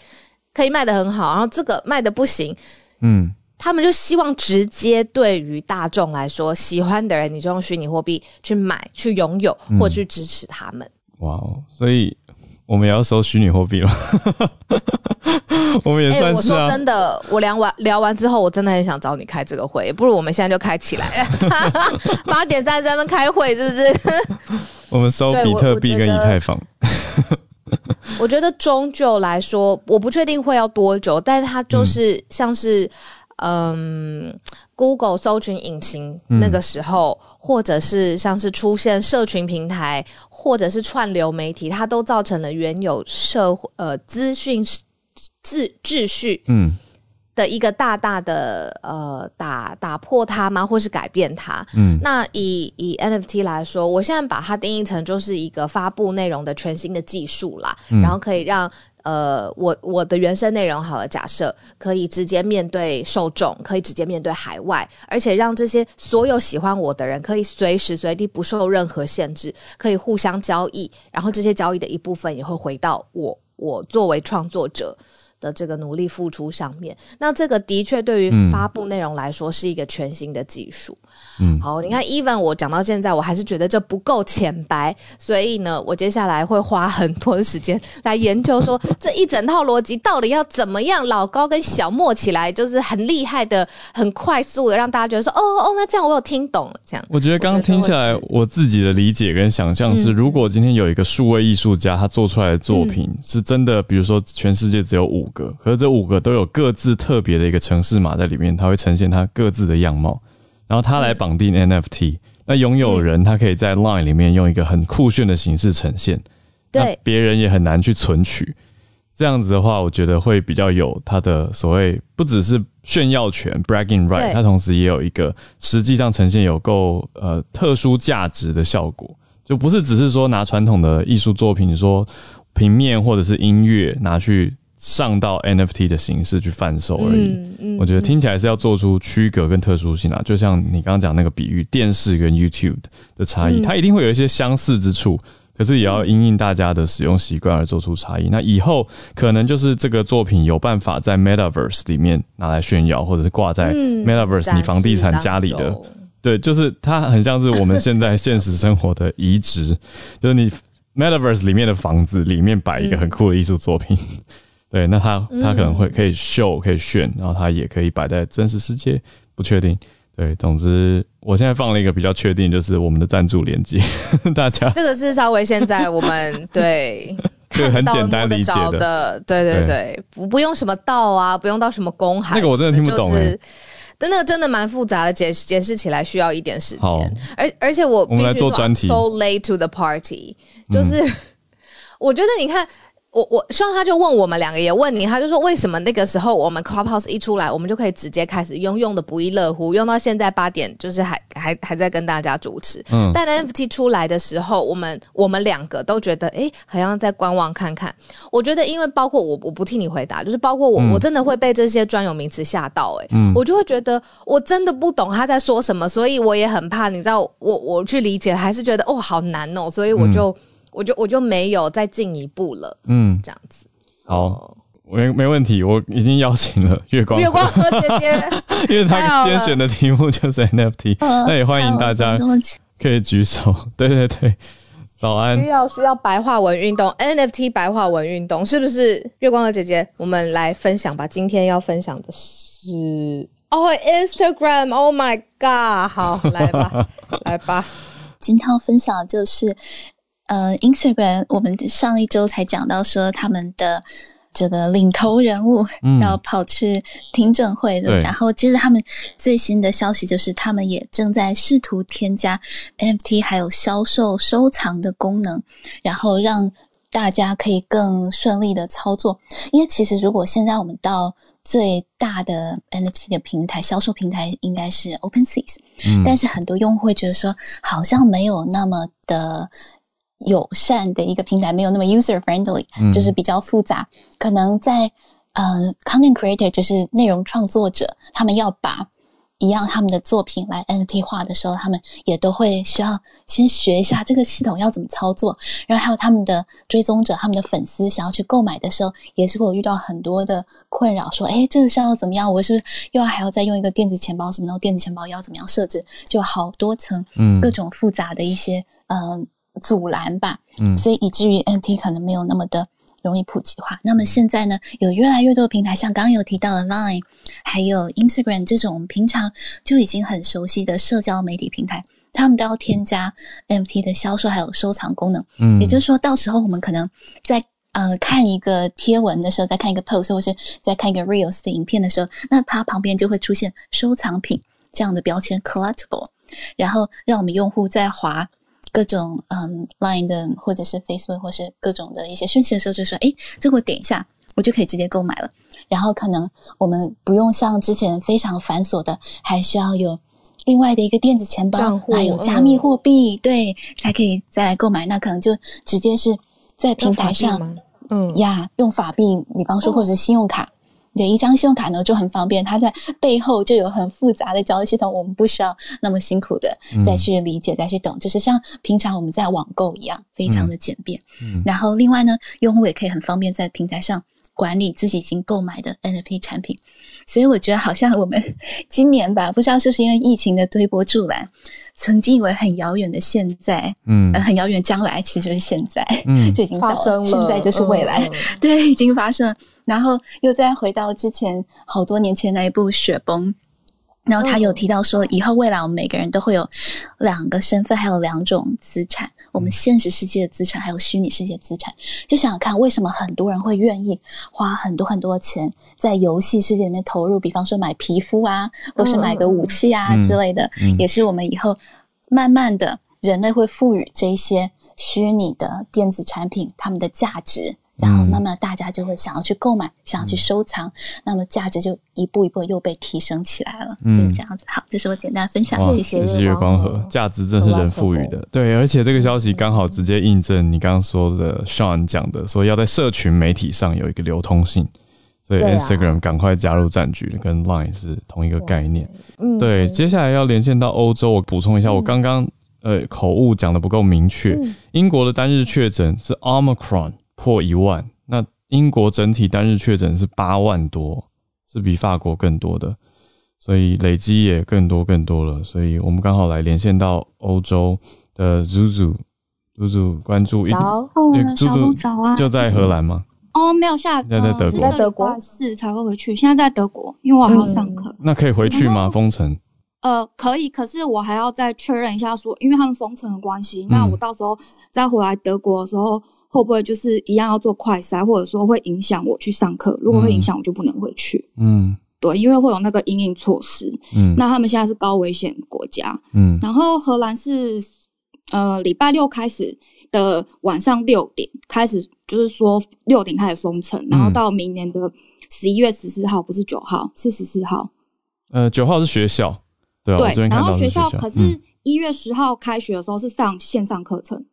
可以卖的很好，然后这个卖的不行。嗯，他们就希望直接对于大众来说，喜欢的人你就用虚拟货币去买、去拥有或去支持他们。哇哦，所以。我们也要收虚拟货币了，我们也算是。我说真的，我聊完聊完之后，我真的很想找你开这个会，不如我们现在就开起来，八点三十分开会，是不是？我们收比特币跟以太坊。我觉得终究来说，我不确定会要多久，但是它就是像是。嗯，Google 搜寻引擎那个时候，或者是像是出现社群平台，或者是串流媒体，它都造成了原有社会呃资讯秩秩序嗯的一个大大的呃打打破它吗？或是改变它？嗯，那以以 NFT 来说，我现在把它定义成就是一个发布内容的全新的技术啦，然后可以让。呃，我我的原生内容好了，假设可以直接面对受众，可以直接面对海外，而且让这些所有喜欢我的人可以随时随地不受任何限制，可以互相交易，然后这些交易的一部分也会回到我我作为创作者的这个努力付出上面。那这个的确对于发布内容来说是一个全新的技术。嗯，好，你看，even 我讲到现在，我还是觉得这不够浅白，所以呢，我接下来会花很多的时间来研究，说 这一整套逻辑到底要怎么样老高跟小莫起来，就是很厉害的、很快速的，让大家觉得说，哦哦，那这样我有听懂了。这样，我觉得刚刚听下来，我自己的理解跟想象是，如果今天有一个数位艺术家，他做出来的作品是真的，比如说全世界只有五个，可是这五个都有各自特别的一个城市码在里面，它会呈现它各自的样貌。然后它来绑定 NFT，那拥有人他可以在 Line 里面用一个很酷炫的形式呈现，对，别人也很难去存取。这样子的话，我觉得会比较有它的所谓，不只是炫耀权 （bragging right），它同时也有一个实际上呈现有够呃特殊价值的效果，就不是只是说拿传统的艺术作品，说平面或者是音乐拿去上到 NFT 的形式去贩售而已。我觉得听起来是要做出区隔跟特殊性啊，就像你刚刚讲那个比喻，电视跟 YouTube 的差异，它一定会有一些相似之处。可是也要因应大家的使用习惯而做出差异。那以后可能就是这个作品有办法在 Metaverse 里面拿来炫耀，或者是挂在 Metaverse 你房地产家里的。对，就是它很像是我们现在现实生活的移植，就是你 Metaverse 里面的房子里面摆一个很酷的艺术作品。对，那它它可能会可以秀，可以炫，然后它也可以摆在真实世界，不确定。对，总之，我现在放了一个比较确定，就是我们的赞助连接，大家这个是稍微现在我们对 很简单理解的，对对对，不不用什么道啊，不用到什么公海，那个我真的听不懂哎，但那个真的蛮复杂的，解解释起来需要一点时间，而而且我我们来做专题，so late to the party，就是 我觉得你看。我我希望他就问我们两个也问你，他就说为什么那个时候我们 Clubhouse 一出来，我们就可以直接开始用，用的不亦乐乎，用到现在八点，就是还还还在跟大家主持。嗯，但 NFT 出来的时候，我们我们两个都觉得，哎，好像在观望看看。我觉得，因为包括我，我不替你回答，就是包括我，我真的会被这些专有名词吓到，哎，我就会觉得我真的不懂他在说什么，所以我也很怕，你知道，我我去理解，还是觉得哦好难哦，所以我就。我就我就没有再进一步了，嗯，这样子。好，没没问题，我已经邀请了月光月光和姐姐，因为他今天选的题目就是 NFT，那也欢迎大家可以举手。对对对，早安。需要需要白话文运动，NFT 白话文运动是不是？月光和姐姐，我们来分享吧。今天要分享的是哦，Instagram，Oh my God，好，来吧，来吧。今天要分享的就是。呃，Instagram，我们上一周才讲到说他们的这个领头人物要跑去听证会的，然后接着他们最新的消息就是他们也正在试图添加 NFT 还有销售收藏的功能，然后让大家可以更顺利的操作。因为其实如果现在我们到最大的 NFT 的平台销售平台应该是 OpenSea，但是很多用户会觉得说好像没有那么的。友善的一个平台没有那么 user friendly，就是比较复杂。可能在呃 content creator 就是内容创作者，他们要把一样他们的作品来 NFT 化的时候，他们也都会需要先学一下这个系统要怎么操作。然后还有他们的追踪者、他们的粉丝想要去购买的时候，也是会有遇到很多的困扰，说：“哎，这个是要怎么样？我是不是又要还要再用一个电子钱包什么？然后电子钱包要怎么样设置？就好多层，嗯，各种复杂的一些嗯。”阻拦吧，嗯，所以以至于 NT 可能没有那么的容易普及化。那么现在呢，有越来越多的平台，像刚刚有提到的 Line，还有 Instagram 这种平常就已经很熟悉的社交媒体平台，他们都要添加 NFT 的销售还有收藏功能。嗯，也就是说到时候我们可能在呃看一个贴文的时候，在看一个 post 或是在看一个 reels 的影片的时候，那它旁边就会出现收藏品这样的标签 collectible，然后让我们用户在滑。各种嗯，Line 的或者是 Facebook 或是各种的一些讯息的时候，就说：“哎，这个我点一下，我就可以直接购买了。”然后可能我们不用像之前非常繁琐的，还需要有另外的一个电子钱包，还有加密货币，对，才可以再来购买。那可能就直接是在平台上，嗯呀，用法币，比方说或者信用卡。对一张信用卡呢就很方便，它在背后就有很复杂的交易系统，我们不需要那么辛苦的再去理解、再去懂，就是像平常我们在网购一样，非常的简便。嗯，然后另外呢，用户也可以很方便在平台上管理自己已经购买的 NFT 产品。所以我觉得好像我们 今年吧，不知道是不是因为疫情的推波助澜，曾经以为很遥远的现在，嗯，很遥远将来，其实就是现在，嗯，就已经发生了，现在就是未来，对，已经发生了。然后又再回到之前好多年前那一部《雪崩》，然后他有提到说，以后未来我们每个人都会有两个身份，还有两种资产：我们现实世界的资产，还有虚拟世界资产。就想想看，为什么很多人会愿意花很多很多钱在游戏世界里面投入？比方说买皮肤啊，或是买个武器啊之类的，也是我们以后慢慢的人类会赋予这一些虚拟的电子产品它们的价值。然后慢慢大家就会想要去购买，想要去收藏，那么价值就一步一步又被提升起来了，就是这样子。好，这是我简单分享。谢谢月光河，价值真是人赋予的。对，而且这个消息刚好直接印证你刚刚说的 Sean 讲的，说要在社群媒体上有一个流通性，所以 Instagram 赶快加入战局，跟 Line 是同一个概念。嗯，对。接下来要连线到欧洲，我补充一下，我刚刚呃口误讲的不够明确。英国的单日确诊是 Omicron 破一万，那英国整体单日确诊是八万多，是比法国更多的。所以累积也更多更多了，所以我们刚好来连线到欧洲的 Zuzu，Zuzu 关注一，早，小鹿早啊，就在荷兰吗？哦，没有下，在在德国，在德国是才会回去，现在在德国，因为我还要上课。那可以回去吗？封城？呃，可以，可是我还要再确认一下，说因为他们封城的关系，那我到时候再回来德国的时候，会不会就是一样要做快筛，或者说会影响我去上课？如果会影响，我就不能回去。嗯。对，因为会有那个阴影措施，嗯，那他们现在是高危险国家，嗯，然后荷兰是呃礼拜六开始的晚上六点开始，就是说六点开始封城，然后到明年的十一月十四号，不是九号，是十四号，呃，九号是学校，对，对，然后学校可是一月十号开学的时候是上线上课程，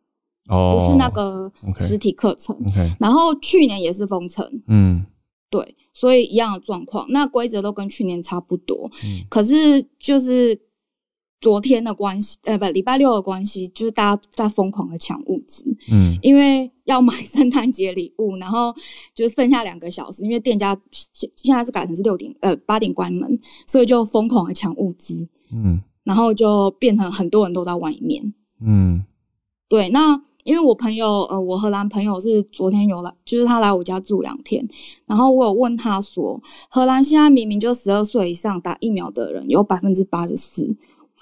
哦，不是那个实体课程然后去年也是封城，嗯。对，所以一样的状况，那规则都跟去年差不多。嗯，可是就是昨天的关系，呃，不，礼拜六的关系，就是大家在疯狂的抢物资。嗯，因为要买圣诞节礼物，然后就剩下两个小时，因为店家现现在是改成是六点，呃，八点关门，所以就疯狂的抢物资。嗯，然后就变成很多人都在外面。嗯，对，那。因为我朋友，呃，我荷兰朋友是昨天有来，就是他来我家住两天，然后我有问他说，荷兰现在明明就十二岁以上打疫苗的人有百分之八十四。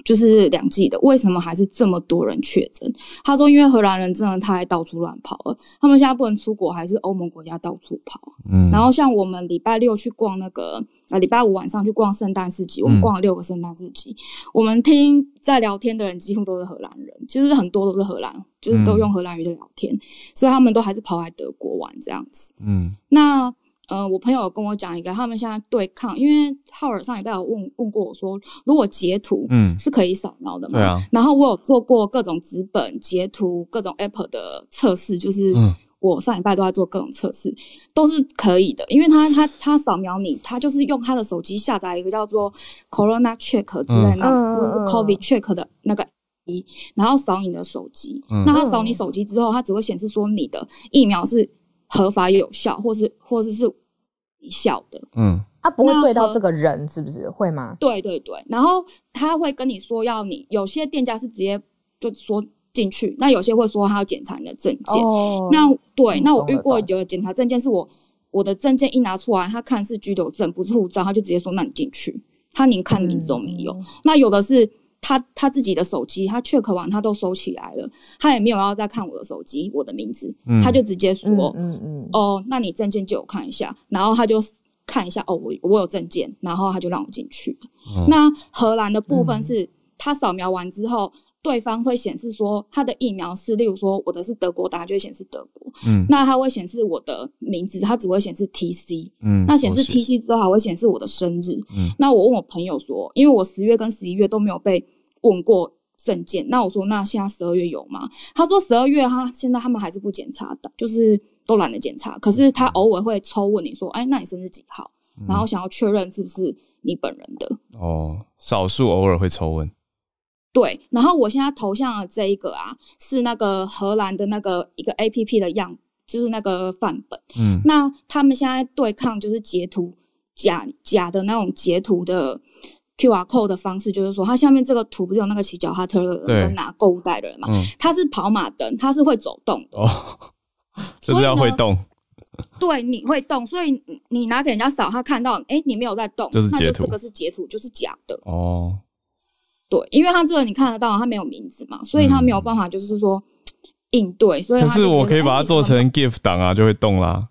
就是两剂的，为什么还是这么多人确诊？他说，因为荷兰人真的太到处乱跑了，他们现在不能出国，还是欧盟国家到处跑。嗯，然后像我们礼拜六去逛那个，呃，礼拜五晚上去逛圣诞市集，我们逛了六个圣诞市集。我们听在聊天的人几乎都是荷兰人，其实很多都是荷兰，就是都用荷兰语在聊天，所以他们都还是跑来德国玩这样子。嗯，那。呃，我朋友跟我讲一个，他们现在对抗，因为浩尔上礼拜有问问过我说，如果截图嗯是可以扫描的嘛？对啊。然后我有做过各种纸本截图、各种 Apple 的测试，就是我上礼拜都在做各种测试，都是可以的。因为他他他扫描你，他就是用他的手机下载一个叫做 Corona Check 之类的，或者是 Covid Check 的那个一，然后扫你的手机。那他扫你手机之后，他只会显示说你的疫苗是。合法有效，或是或者是有效的，嗯，他不会对到这个人，是不是会吗？对对对，然后他会跟你说，要你有些店家是直接就说进去，那有些会说他要检查你的证件。那对，那我遇过有检查证件，是我我的证件一拿出来，他看是居留证，不是护照，他就直接说那你进去，他连看名字都没有。那有的是。他他自己的手机，他 check 完他都收起来了，他也没有要再看我的手机，我的名字，他就直接说，嗯嗯，哦，那你证件借我看一下，然后他就看一下，哦，我我有证件，然后他就让我进去那荷兰的部分是，他扫描完之后。对方会显示说他的疫苗是，例如说我的是德国，打就会显示德国。嗯，那他会显示我的名字，他只会显示 T C。嗯，那显示 T C 之后还会显示我的生日。嗯，那我问我朋友说，因为我十月跟十一月都没有被问过证件，那我说那现在十二月有吗？他说十二月他现在他们还是不检查的，就是都懒得检查。可是他偶尔会抽问你说，哎，那你生日几号？然后想要确认是不是你本人的。哦，少数偶尔会抽问。对，然后我现在头像的这一个啊，是那个荷兰的那个一个 A P P 的样，就是那个范本。嗯，那他们现在对抗就是截图假假的那种截图的 Q R code 的方式，就是说，它下面这个图不是有那个骑脚踏车的人跟拿购物袋的人嘛？嗯，它是跑马灯，它是会走动的哦，就是要会动。对，你会动，所以你拿给人家扫，他看到，哎，你没有在动，就是截图，这个是截图，就是假的哦。对，因为他这个你看得到，他没有名字嘛，所以他没有办法，就是说应对。所以可是我可以把它做成 GIF 档啊，就会动啦。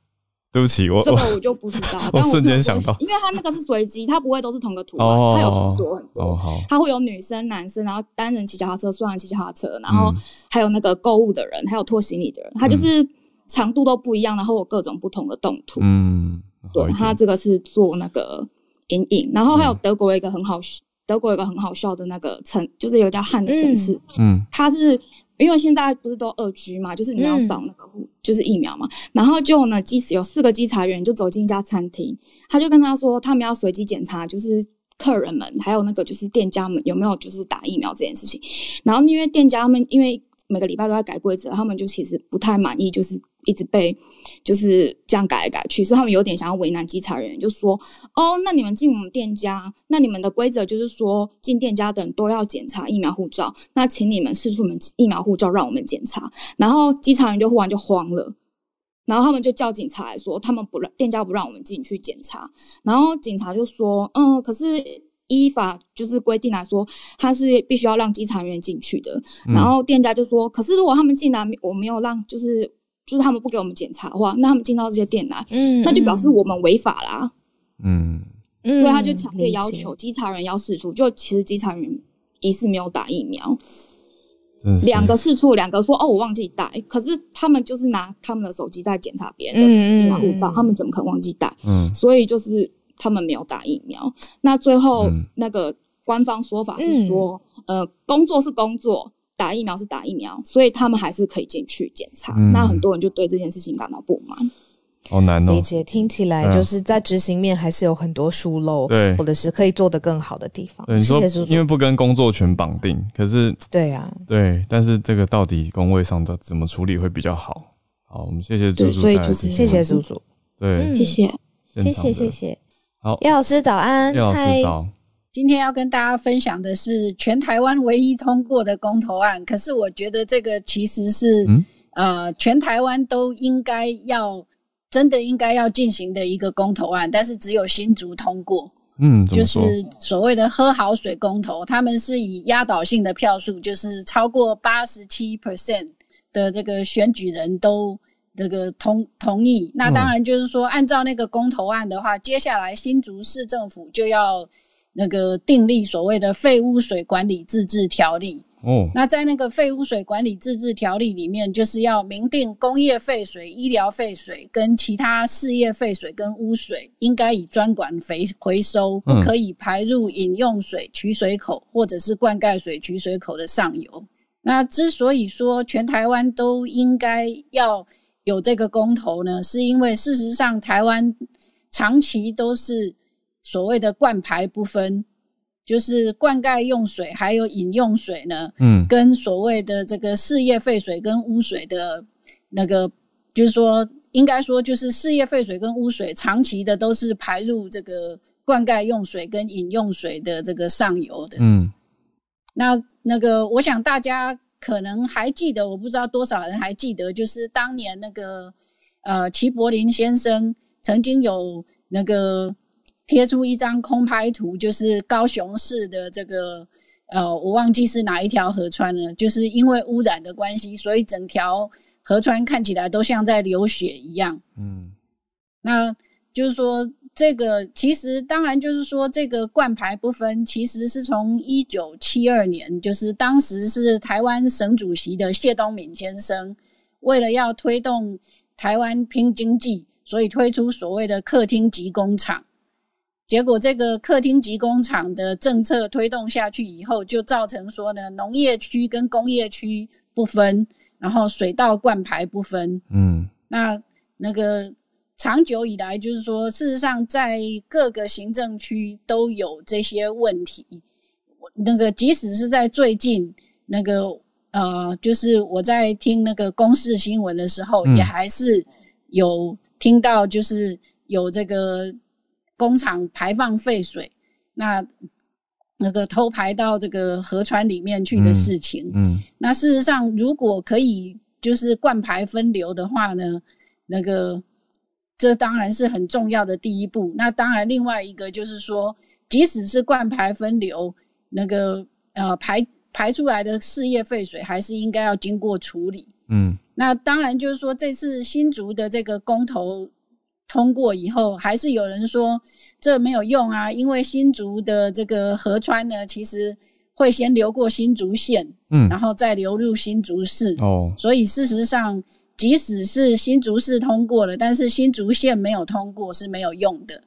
对不起，我这个我就不知道。我瞬间想到，因为他那个是随机，他不会都是同个图案，他有很多很多。他会有女生、男生，然后单人骑脚踏车、双人骑脚踏车，然后还有那个购物的人，还有拖行李的人。他就是长度都不一样，然后有各种不同的动图。嗯，对，它这个是做那个阴影，然后还有德国一个很好，德国有个很好笑的那个城，就是有个叫汉的城市。嗯，它是因为现在不是都二居嘛，就是你要扫那个就是疫苗嘛，然后就呢，即使有四个稽查员就走进一家餐厅，他就跟他说，他们要随机检查，就是客人们还有那个就是店家们有没有就是打疫苗这件事情，然后因为店家们因为。每个礼拜都在改规则，他们就其实不太满意，就是一直被就是这样改来改去，所以他们有点想要为难稽查人员，就说：“哦，那你们进我们店家，那你们的规则就是说进店家的人都要检查疫苗护照，那请你们试出们疫苗护照让我们检查。”然后稽查员就忽然就慌了，然后他们就叫警察来说，他们不让店家不让我们进去检查，然后警察就说：“嗯，可是。”依法就是规定来说，他是必须要让稽查员进去的。然后店家就说：“可是如果他们进来，我没有让，就是就是他们不给我们检查的话，那他们进到这些店来，嗯，那就表示我们违法啦。”嗯，所以他就强烈要求稽查员要试出。就其实稽查员疑似没有打疫苗，两个试出，两个说：“哦，我忘记带。”可是他们就是拿他们的手机在检查别人的护照，他们怎么可能忘记带？嗯，所以就是。他们没有打疫苗，那最后那个官方说法是说，呃，工作是工作，打疫苗是打疫苗，所以他们还是可以进去检查。那很多人就对这件事情感到不满，好难哦。理解，听起来就是在执行面还是有很多疏漏，对，或者是可以做得更好的地方。你说，因为不跟工作权绑定，可是对呀，对，但是这个到底工位上的怎么处理会比较好？好，我们谢谢猪猪，所以就是谢谢猪猪，对，谢谢，谢谢，谢谢。好，叶老师早安。叶老师早。今天要跟大家分享的是全台湾唯一通过的公投案，可是我觉得这个其实是呃全台湾都应该要真的应该要进行的一个公投案，但是只有新竹通过。嗯，就是所谓的喝好水公投，他们是以压倒性的票数，就是超过八十七 percent 的这个选举人都。这个同同意，那当然就是说，按照那个公投案的话，接下来新竹市政府就要那个订立所谓的废污水管理自治条例。哦，那在那个废污水管理自治条例里面，就是要明定工业废水、医疗废水跟其他事业废水跟污水，应该以专管回回收，不可以排入饮用水取水口或者是灌溉水取水口的上游。那之所以说全台湾都应该要。有这个公投呢，是因为事实上台湾长期都是所谓的灌排不分，就是灌溉用水还有饮用水呢，嗯，跟所谓的这个事业废水跟污水的那个，就是说应该说就是事业废水跟污水长期的都是排入这个灌溉用水跟饮用水的这个上游的，嗯，那那个我想大家。可能还记得，我不知道多少人还记得，就是当年那个呃齐柏林先生曾经有那个贴出一张空拍图，就是高雄市的这个呃我忘记是哪一条河川了，就是因为污染的关系，所以整条河川看起来都像在流血一样。嗯，那就是说。这个其实当然就是说，这个冠牌不分，其实是从一九七二年，就是当时是台湾省主席的谢东闵先生，为了要推动台湾拼经济，所以推出所谓的客厅级工厂。结果这个客厅级工厂的政策推动下去以后，就造成说呢，农业区跟工业区不分，然后水稻灌排不分。嗯，那那个。长久以来，就是说，事实上，在各个行政区都有这些问题。那个，即使是在最近，那个呃，就是我在听那个公视新闻的时候，也还是有听到，就是有这个工厂排放废水，那那个偷排到这个河川里面去的事情。嗯，那事实上，如果可以就是灌排分流的话呢，那个。这当然是很重要的第一步。那当然，另外一个就是说，即使是灌排分流，那个呃排排出来的事业废水，还是应该要经过处理。嗯，那当然就是说，这次新竹的这个公投通过以后，还是有人说这没有用啊，因为新竹的这个河川呢，其实会先流过新竹县，嗯，然后再流入新竹市。哦，所以事实上。即使是新竹市通过了，但是新竹县没有通过是没有用的。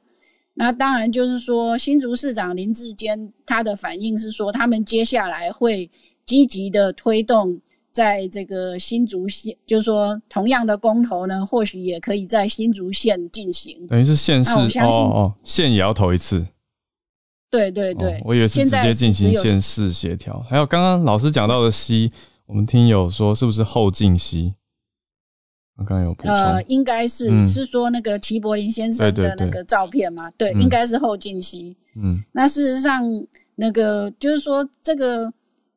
那当然就是说，新竹市长林志坚他的反应是说，他们接下来会积极的推动。在这个新竹县，就是说，同样的公投呢，或许也可以在新竹县进行。等于是县市哦哦，县也要投一次。对对对，我以为是直接进行县市协调。还有刚刚老师讲到的西，我们听友说是不是后进西？刚刚有呃，应该是是说那个齐柏林先生的那个照片吗？对，应该是后进西。嗯，那事实上，那个就是说这个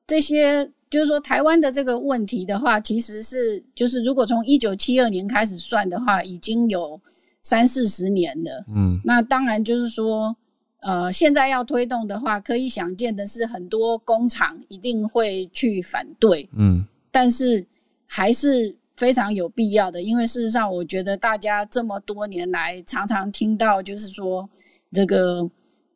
这些。就是说，台湾的这个问题的话，其实是就是如果从一九七二年开始算的话，已经有三四十年了。嗯，那当然就是说，呃，现在要推动的话，可以想见的是，很多工厂一定会去反对。嗯，但是还是非常有必要的，因为事实上，我觉得大家这么多年来常常听到，就是说这个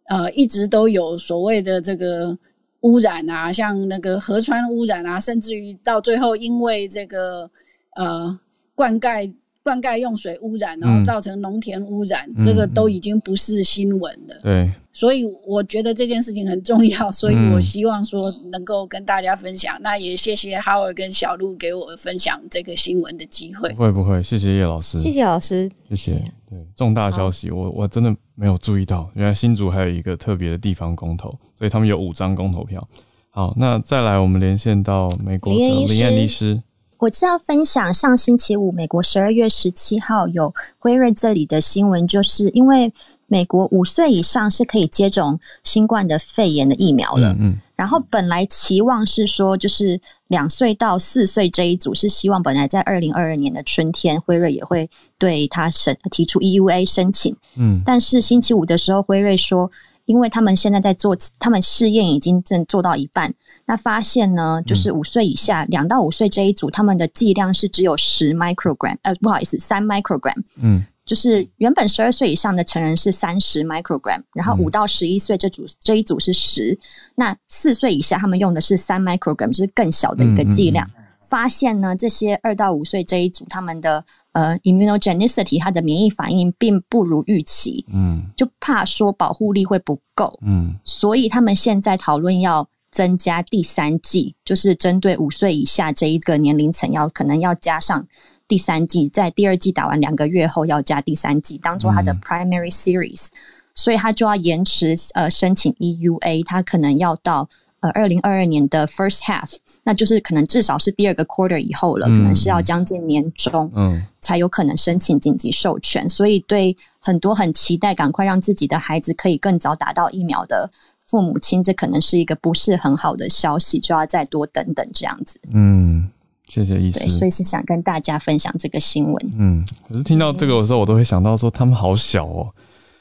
呃，一直都有所谓的这个。污染啊，像那个河川污染啊，甚至于到最后因为这个呃灌溉灌溉用水污染，然后造成农田污染，这个都已经不是新闻了。对，所以我觉得这件事情很重要，所以我希望说能够跟大家分享。那也谢谢哈尔跟小鹿给我分享这个新闻的机会。会不会？谢谢叶老师，谢谢老师，谢谢。对，重大消息，我我真的。没有注意到，原来新竹还有一个特别的地方公投，所以他们有五张公投票。好，那再来，我们连线到美国的林燕律师。我知道分享上星期五，美国十二月十七号有辉瑞这里的新闻，就是因为美国五岁以上是可以接种新冠的肺炎的疫苗了。嗯。然后本来期望是说，就是两岁到四岁这一组是希望本来在二零二二年的春天，辉瑞也会。对他申提出 EUA 申请，嗯，但是星期五的时候，辉瑞说，因为他们现在在做，他们试验已经正做到一半，那发现呢，就是五岁以下两到五岁这一组，他们的剂量是只有十 microgram，呃，不好意思，三 microgram，嗯，就是原本十二岁以上的成人是三十 microgram，然后五到十一岁这组这一组是十，那四岁以下他们用的是三 microgram，就是更小的一个剂量，发现呢，这些二到五岁这一组他们的。呃，immunogenicity，它的免疫反应并不如预期，嗯，就怕说保护力会不够，嗯，所以他们现在讨论要增加第三剂，就是针对五岁以下这一个年龄层，要可能要加上第三剂，在第二剂打完两个月后要加第三剂，当做它的 primary series，所以他就要延迟呃申请 EUA，他可能要到。呃，二零二二年的 first half，那就是可能至少是第二个 quarter 以后了，可能是要将近年中，嗯，才有可能申请紧急授权。所以，对很多很期待赶快让自己的孩子可以更早打到疫苗的父母亲，这可能是一个不是很好的消息，就要再多等等这样子。嗯，谢谢医师。对，所以是想跟大家分享这个新闻。嗯，可是听到这个的时候，我都会想到说，他们好小哦，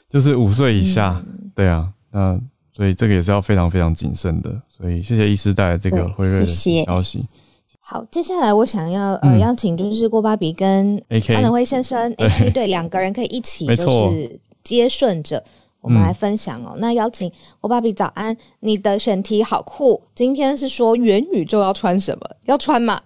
就是五岁以下。对啊，那。所以这个也是要非常非常谨慎的，所以谢谢医师带来这个辉瑞的消息。好，接下来我想要呃邀请就是郭芭比跟安德辉先生，AK 对两个人可以一起就是接顺着我们来分享哦。那邀请我芭比早安，你的选题好酷，今天是说元宇宙要穿什么？要穿吗？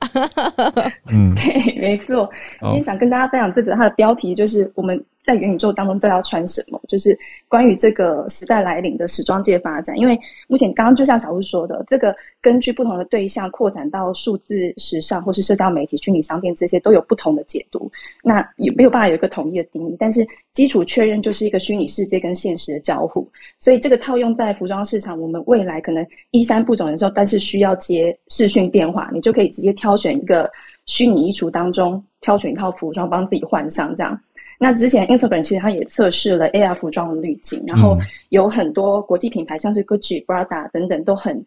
嗯，对，没错。今天想跟大家分享这则，它的标题就是我们。在元宇宙当中都要穿什么？就是关于这个时代来临的时装界发展。因为目前刚刚就像小吴说的，这个根据不同的对象扩展到数字时尚或是社交媒体、虚拟商店这些都有不同的解读。那也没有办法有一个统一的定义。但是基础确认就是一个虚拟世界跟现实的交互。所以这个套用在服装市场，我们未来可能衣衫不整的时候，但是需要接视讯电话，你就可以直接挑选一个虚拟衣橱当中挑选一套服装，帮自己换上这样。那之前 Instagram 其实它也测试了 AR 服装的滤镜，然后有很多国际品牌，像是 Gucci、Prada 等等，都很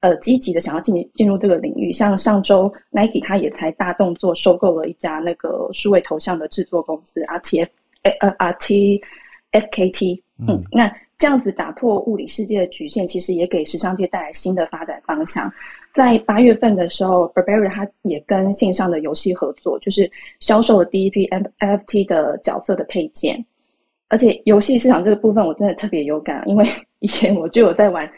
呃积极的想要进进入这个领域。像上周 Nike 它也才大动作收购了一家那个数位头像的制作公司 RTF 呃 RTFKT，嗯，那这样子打破物理世界的局限，其实也给时尚界带来新的发展方向。在八月份的时候，Burberry 它也跟线上的游戏合作，就是销售了第一批 NFT 的角色的配件。而且游戏市场这个部分，我真的特别有感，因为以前我就有在玩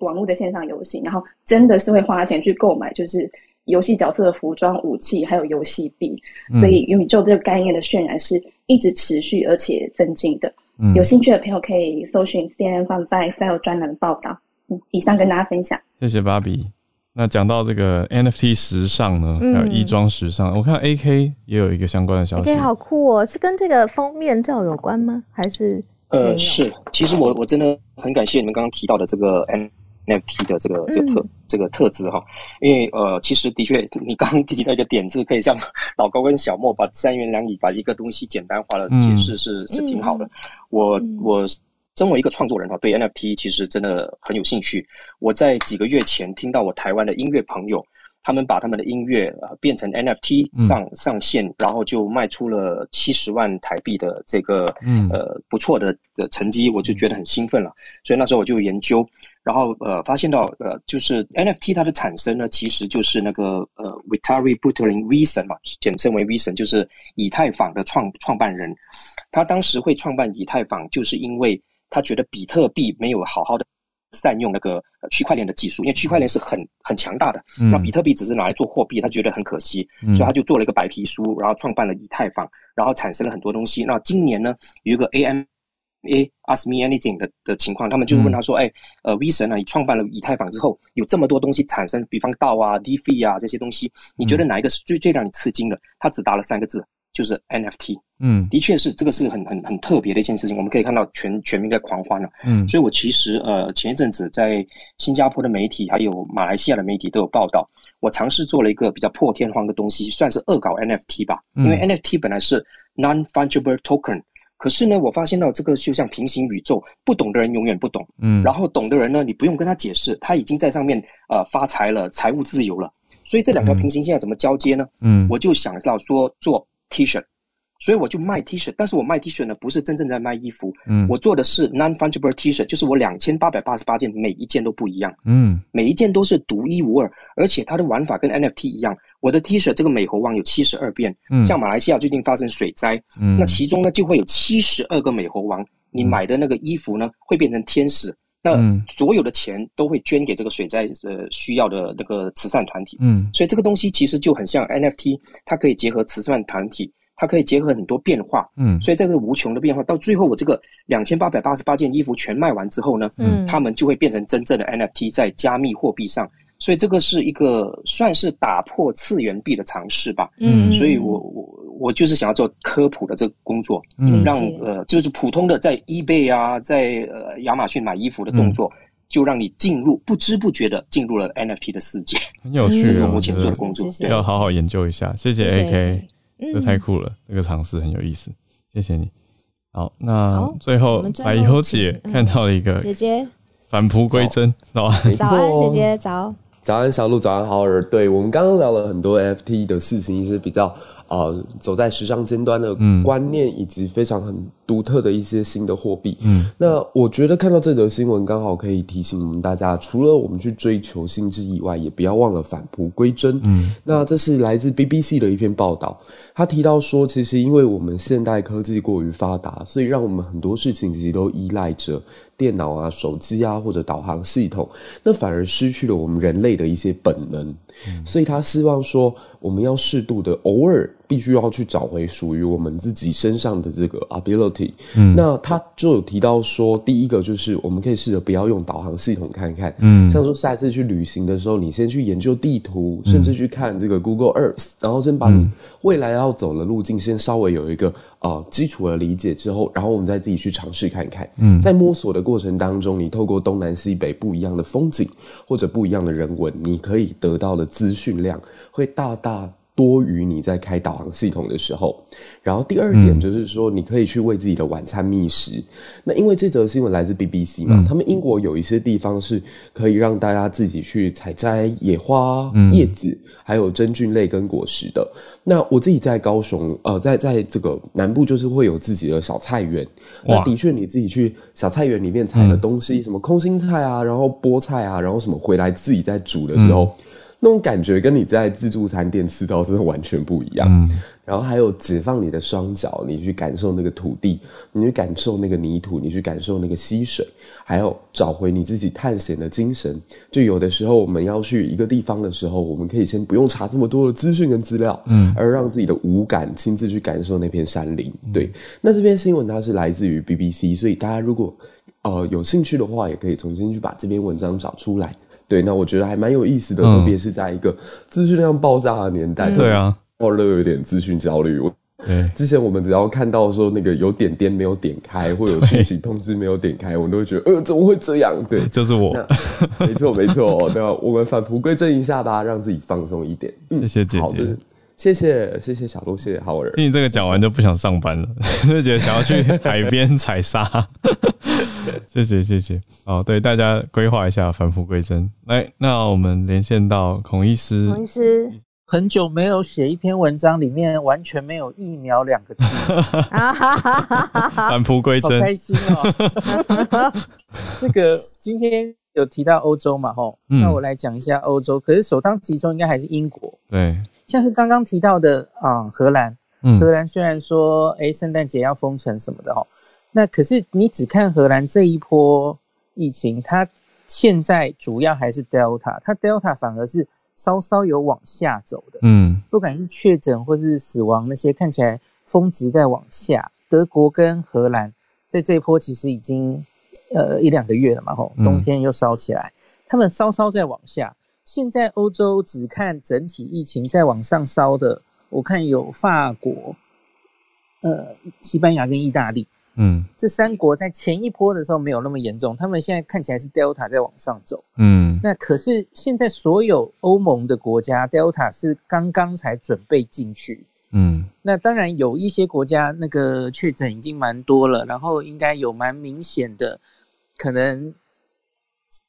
网络的线上游戏，然后真的是会花钱去购买，就是游戏角色的服装、武器，还有游戏币。所以元宇宙这个概念的渲染是一直持续而且增进的。嗯有兴趣的朋友可以搜寻 CNN 放在 Style 专栏的报道。嗯，以上跟大家分享。谢谢芭比。那讲到这个 NFT 时尚呢，还有衣装时尚，我看 AK 也有一个相关的消息。AK 好酷哦，是跟这个封面照有关吗？还是？呃，是。其实我我真的很感谢你们刚刚提到的这个 NFT 的这个这个特这个特质哈，因为呃，其实的确你刚刚提到一个点子，可以像老高跟小莫把三言两语把一个东西简单化的解释，是是挺好的。我我。身为一个创作人哈，对 NFT 其实真的很有兴趣。我在几个月前听到我台湾的音乐朋友，他们把他们的音乐啊变成 NFT 上上线，然后就卖出了七十万台币的这个呃不错的的成绩，我就觉得很兴奋了。所以那时候我就研究，然后呃发现到呃就是 NFT 它的产生呢，其实就是那个呃 Vitalik Buterin v i s o n 嘛，简称为 v i s o n 就是以太坊的创创办人。他当时会创办以太坊，就是因为他觉得比特币没有好好的善用那个区块链的技术，因为区块链是很很强大的，那比特币只是拿来做货币，他觉得很可惜，所以他就做了一个白皮书，然后创办了以太坊，然后产生了很多东西。那今年呢，有一个 AMA Ask Me Anything 的的情况，他们就问他说：“哎，呃，V 神啊，你创办了以太坊之后，有这么多东西产生，比方道啊、DeFi 啊这些东西，你觉得哪一个是最最让你吃惊的？”他只答了三个字。就是 NFT，嗯，的确是这个是很很很特别的一件事情。我们可以看到全全民在狂欢了，嗯，所以我其实呃前一阵子在新加坡的媒体还有马来西亚的媒体都有报道，我尝试做了一个比较破天荒的东西，算是恶搞 NFT 吧。因为 NFT 本来是 non-fungible token，可是呢，我发现到这个就像平行宇宙，不懂的人永远不懂，嗯，然后懂的人呢，你不用跟他解释，他已经在上面呃发财了，财务自由了。所以这两条平行线要怎么交接呢？嗯，我就想到说做。T 恤，所以我就卖 T 恤，但是我卖 T 恤呢，不是真正在卖衣服，嗯，我做的是 non-fungible T 恤，就是我两千八百八十八件，每一件都不一样，嗯，每一件都是独一无二，而且它的玩法跟 NFT 一样。我的 T 恤这个美猴王有七十二变，嗯，像马来西亚最近发生水灾，嗯，那其中呢就会有七十二个美猴王，你买的那个衣服呢会变成天使，那所有的钱都会捐给这个水灾呃需要的那个慈善团体，嗯，所以这个东西其实就很像 NFT，它可以结合慈善团体，它可以结合很多变化，嗯，所以这个无穷的变化，到最后我这个两千八百八十八件衣服全卖完之后呢，嗯，他们就会变成真正的 NFT 在加密货币上。所以这个是一个算是打破次元壁的尝试吧，嗯，所以我我我就是想要做科普的这个工作，嗯，让呃就是普通的在 eBay 啊，在呃亚马逊买衣服的动作，就让你进入不知不觉的进入了 NFT 的世界，很有趣，这是我目前做的工作，要好好研究一下。谢谢 AK，这太酷了，这个尝试很有意思，谢谢你。好，那最后白优姐看到了一个姐姐返璞归真，早安，早安，姐姐早。早安，小鹿，早安，好儿。对我们刚刚聊了很多 FT 的事情，一些比较啊走在时尚尖端的观念，以及非常很独特的一些新的货币。嗯，那我觉得看到这则新闻，刚好可以提醒我们大家，除了我们去追求新知以外，也不要忘了返璞归真。嗯，那这是来自 BBC 的一篇报道，他提到说，其实因为我们现代科技过于发达，所以让我们很多事情其实都依赖着。电脑啊、手机啊，或者导航系统，那反而失去了我们人类的一些本能。所以他希望说，我们要适度的偶尔，必须要去找回属于我们自己身上的这个 ability。嗯，那他就有提到说，第一个就是我们可以试着不要用导航系统看看。嗯，像说下一次去旅行的时候，你先去研究地图，甚至去看这个 Google Earth，然后先把你未来要走的路径先稍微有一个啊基础的理解之后，然后我们再自己去尝试看看。嗯，在摸索的过程当中，你透过东南西北不一样的风景或者不一样的人文，你可以得到的。资讯量会大大多于你在开导航系统的时候。然后第二点就是说，你可以去为自己的晚餐觅食。那因为这则新闻来自 BBC 嘛，他们英国有一些地方是可以让大家自己去采摘野花、叶子，还有真菌类跟果实的。那我自己在高雄，呃，在在这个南部，就是会有自己的小菜园。那的确，你自己去小菜园里面采的东西，什么空心菜啊，然后菠菜啊，然后什么回来自己在煮的时候。那种感觉跟你在自助餐店吃到真的完全不一样。嗯，然后还有解放你的双脚，你去感受那个土地，你去感受那个泥土，你去感受那个溪水，还有找回你自己探险的精神。就有的时候我们要去一个地方的时候，我们可以先不用查这么多的资讯跟资料，嗯，而让自己的五感亲自去感受那片山林。对，那这篇新闻它是来自于 BBC，所以大家如果呃有兴趣的话，也可以重新去把这篇文章找出来。对，那我觉得还蛮有意思的，特别是在一个资讯量爆炸的年代。对啊，我都有点资讯焦虑。我，之前我们只要看到说那个有点点没有点开，或有讯息通知没有点开，我们都会觉得，呃，怎么会这样？对，就是我。没错，没错。那我们返璞归真一下吧，让自己放松一点。谢谢姐姐。好的，谢谢，谢谢小鹿，谢谢好人。听你这个讲完就不想上班了，就觉得想要去海边采沙。谢谢谢谢，哦，对大家规划一下返璞归真。来，那我们连线到孔医师。孔医师，很久没有写一篇文章，里面完全没有疫苗两个字。返璞归真，开心哦。那个今天有提到欧洲嘛？吼，那我来讲一下欧洲。可是首当其冲应该还是英国。对，像是刚刚提到的啊，荷兰。嗯，荷兰虽然说，哎，圣诞节要封城什么的，哈。那可是你只看荷兰这一波疫情，它现在主要还是 Delta，它 Delta 反而是稍稍有往下走的，嗯，不管是确诊或是死亡那些，看起来峰值在往下。德国跟荷兰在这一波其实已经呃一两个月了嘛，吼，冬天又烧起来，他们稍稍在往下。现在欧洲只看整体疫情在往上烧的，我看有法国、呃西班牙跟意大利。嗯，这三国在前一波的时候没有那么严重，他们现在看起来是 Delta 在往上走。嗯，那可是现在所有欧盟的国家 Delta 是刚刚才准备进去。嗯，那当然有一些国家那个确诊已经蛮多了，然后应该有蛮明显的可能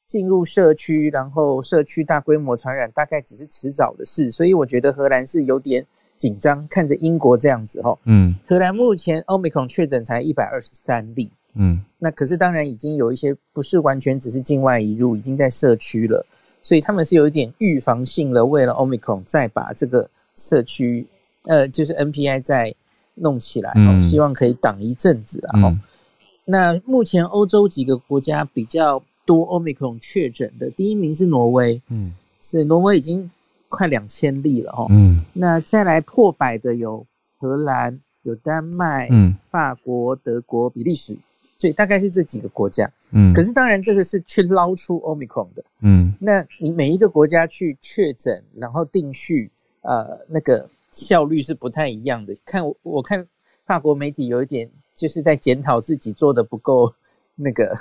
进入社区，然后社区大规模传染大概只是迟早的事，所以我觉得荷兰是有点。紧张看着英国这样子哈，嗯，荷兰目前奥密克戎确诊才一百二十三例，嗯，那可是当然已经有一些不是完全只是境外移入，已经在社区了，所以他们是有一点预防性了，为了奥密克戎再把这个社区，呃，就是 NPI 再弄起来，哦，希望可以挡一阵子啊，哈。那目前欧洲几个国家比较多奥密克戎确诊的，第一名是挪威，嗯，是挪威已经。快两千例了哦，嗯，那再来破百的有荷兰、有丹麦、嗯，法国、德国、比利时，所以大概是这几个国家，嗯，可是当然这个是去捞出 omicron 的，嗯，那你每一个国家去确诊，然后定序，呃，那个效率是不太一样的。看我看法国媒体有一点就是在检讨自己做的不够那个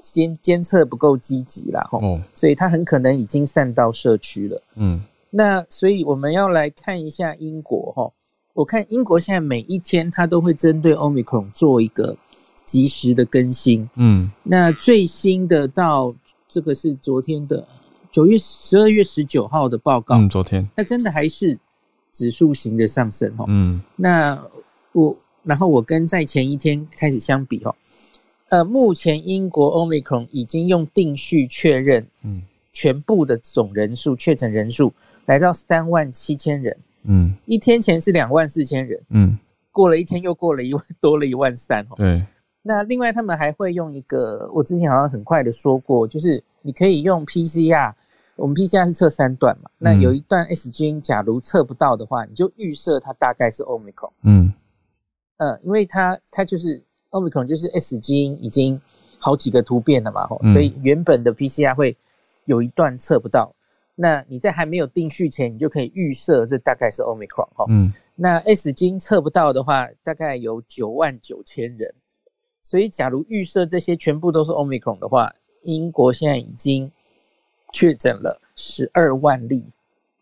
监监测不够积极啦，吼，所以它很可能已经散到社区了，嗯。那所以我们要来看一下英国哈，我看英国现在每一天它都会针对 Omicron 做一个及时的更新，嗯，那最新的到这个是昨天的九月十二月十九号的报告，嗯，昨天，那真的还是指数型的上升哈，嗯，那我然后我跟在前一天开始相比哈，呃，目前英国 Omicron 已经用定序确认，嗯，全部的总人数确诊人数。来到三万七千人，嗯，一天前是两万四千人，嗯，过了一天又过了一万，多了一万三哦。对，那另外他们还会用一个，我之前好像很快的说过，就是你可以用 PCR，我们 PCR 是测三段嘛，那有一段 S 基假如测不到的话，你就预设它大概是 Omicron，嗯，呃，因为它它就是 Omicron，就是 S 基因已经好几个突变了嘛，吼，所以原本的 PCR 会有一段测不到。那你在还没有定序前，你就可以预设这大概是 Omicron 哈。嗯。那 S 基因测不到的话，大概有九万九千人。所以，假如预设这些全部都是 Omicron 的话，英国现在已经确诊了十二万例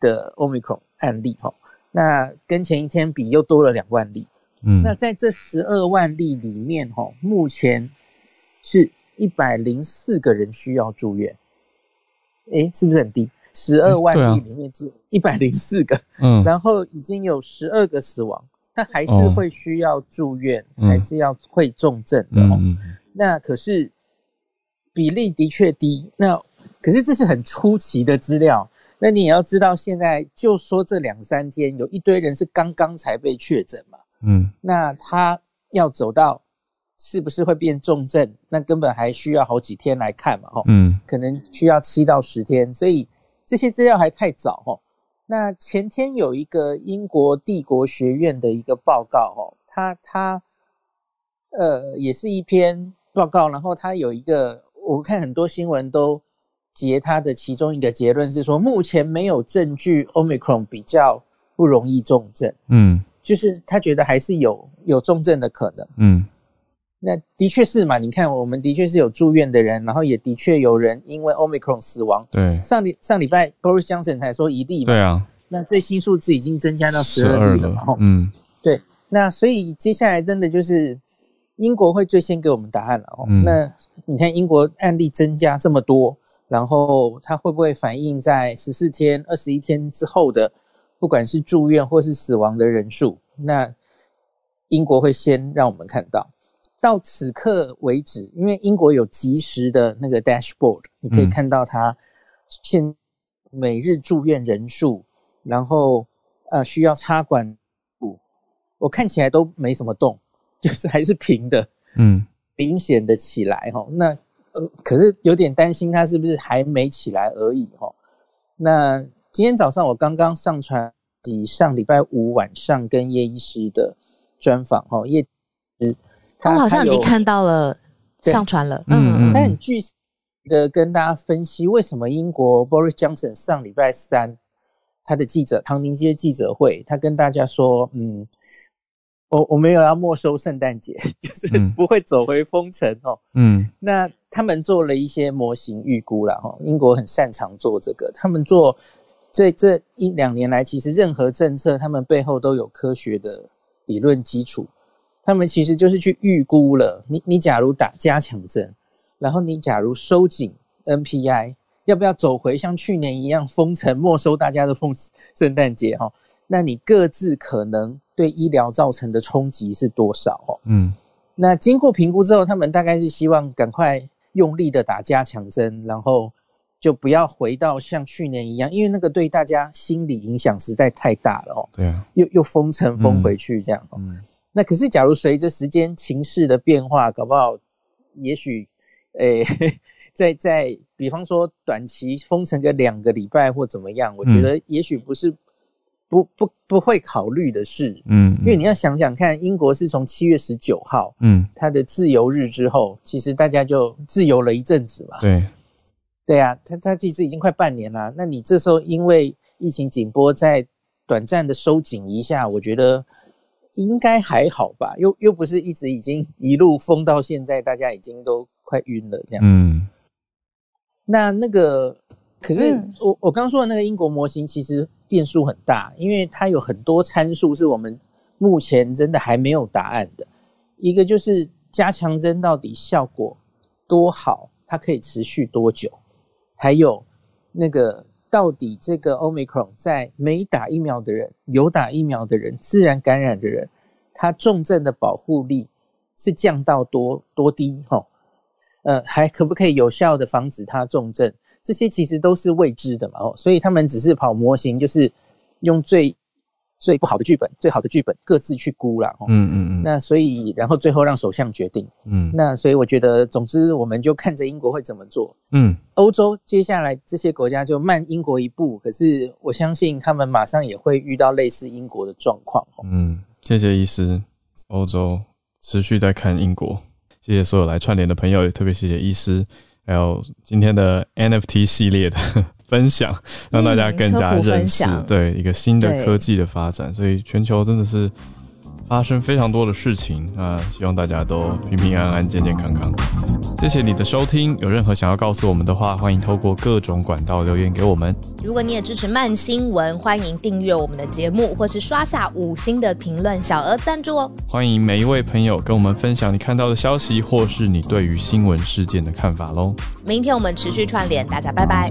的 Omicron 案例哈。那跟前一天比又多了两万例。嗯。那在这十二万例里面哈，目前是一百零四个人需要住院。诶，是不是很低？十二万例里面只一百零四个，嗯，然后已经有十二个死亡，他还是会需要住院，还是要会重症的哦。那可是比例的确低，那可是这是很出奇的资料，那你也要知道，现在就说这两三天有一堆人是刚刚才被确诊嘛，嗯，那他要走到是不是会变重症，那根本还需要好几天来看嘛，哈，嗯，可能需要七到十天，所以这些资料还太早，哈。那前天有一个英国帝国学院的一个报告，哦，他他呃也是一篇报告，然后他有一个，我看很多新闻都。结他的其中一个结论是说，目前没有证据，omicron 比较不容易重症。嗯，就是他觉得还是有有重症的可能。嗯，那的确是嘛？你看，我们的确是有住院的人，然后也的确有人因为 omicron 死亡。对，上礼上礼拜 Boris Johnson 才说一例嘛。对啊，那最新数字已经增加到十二例了嘛？嗯，对。那所以接下来真的就是英国会最先给我们答案了哦。那你看英国案例增加这么多。然后它会不会反映在十四天、二十一天之后的，不管是住院或是死亡的人数？那英国会先让我们看到。到此刻为止，因为英国有及时的那个 dashboard，你可以看到它现每日住院人数，然后呃需要插管，我看起来都没什么动，就是还是平的，嗯，明显的起来哈，那。呃，可是有点担心它是不是还没起来而已哈。那今天早上我刚刚上传你上礼拜五晚上跟叶医师的专访哈，叶师他好像已经看到了上传了，嗯嗯，他很具体的跟大家分析为什么英国 Boris Johnson 上礼拜三他的记者唐宁街记者会，他跟大家说，嗯。我我没有要没收圣诞节，就是不会走回封城哦。嗯，那他们做了一些模型预估了哈。英国很擅长做这个，他们做这这一两年来，其实任何政策，他们背后都有科学的理论基础。他们其实就是去预估了，你你假如打加强针，然后你假如收紧 NPI，要不要走回像去年一样封城，没收大家的封圣诞节哈？那你各自可能。对医疗造成的冲击是多少？哦，嗯，那经过评估之后，他们大概是希望赶快用力的打加强针，然后就不要回到像去年一样，因为那个对大家心理影响实在太大了哦。对啊，又又封城封回去这样。嗯，那可是假如随着时间情势的变化，搞不好也许，诶，在在比方说短期封城个两个礼拜或怎么样，我觉得也许不是。不不不会考虑的事，嗯，因为你要想想看，英国是从七月十九号，嗯，它的自由日之后，其实大家就自由了一阵子嘛。对，对啊，它它其实已经快半年了。那你这时候因为疫情紧波，在短暂的收紧一下，我觉得应该还好吧？又又不是一直已经一路封到现在，大家已经都快晕了这样子。那那个。可是我我刚说的那个英国模型其实变数很大，因为它有很多参数是我们目前真的还没有答案的。一个就是加强针到底效果多好，它可以持续多久？还有那个到底这个 Omicron 在没打疫苗的人、有打疫苗的人、自然感染的人，他重症的保护力是降到多多低？哈，呃，还可不可以有效的防止它重症？这些其实都是未知的嘛，哦，所以他们只是跑模型，就是用最最不好的剧本、最好的剧本各自去估了，嗯嗯嗯。那所以，然后最后让首相决定，嗯。那所以我觉得，总之我们就看着英国会怎么做，嗯。欧洲接下来这些国家就慢英国一步，可是我相信他们马上也会遇到类似英国的状况，嗯。谢谢医师，欧洲持续在看英国，谢谢所有来串联的朋友，也特别谢谢医师。还有今天的 NFT 系列的 分享，让大家更加认识对一个新的科技的发展，所以全球真的是。发生非常多的事情啊！希望大家都平平安安、健健康康。谢谢你的收听，有任何想要告诉我们的话，欢迎透过各种管道留言给我们。如果你也支持慢新闻，欢迎订阅我们的节目，或是刷下五星的评论，小额赞助哦。欢迎每一位朋友跟我们分享你看到的消息，或是你对于新闻事件的看法喽。明天我们持续串联，大家拜拜。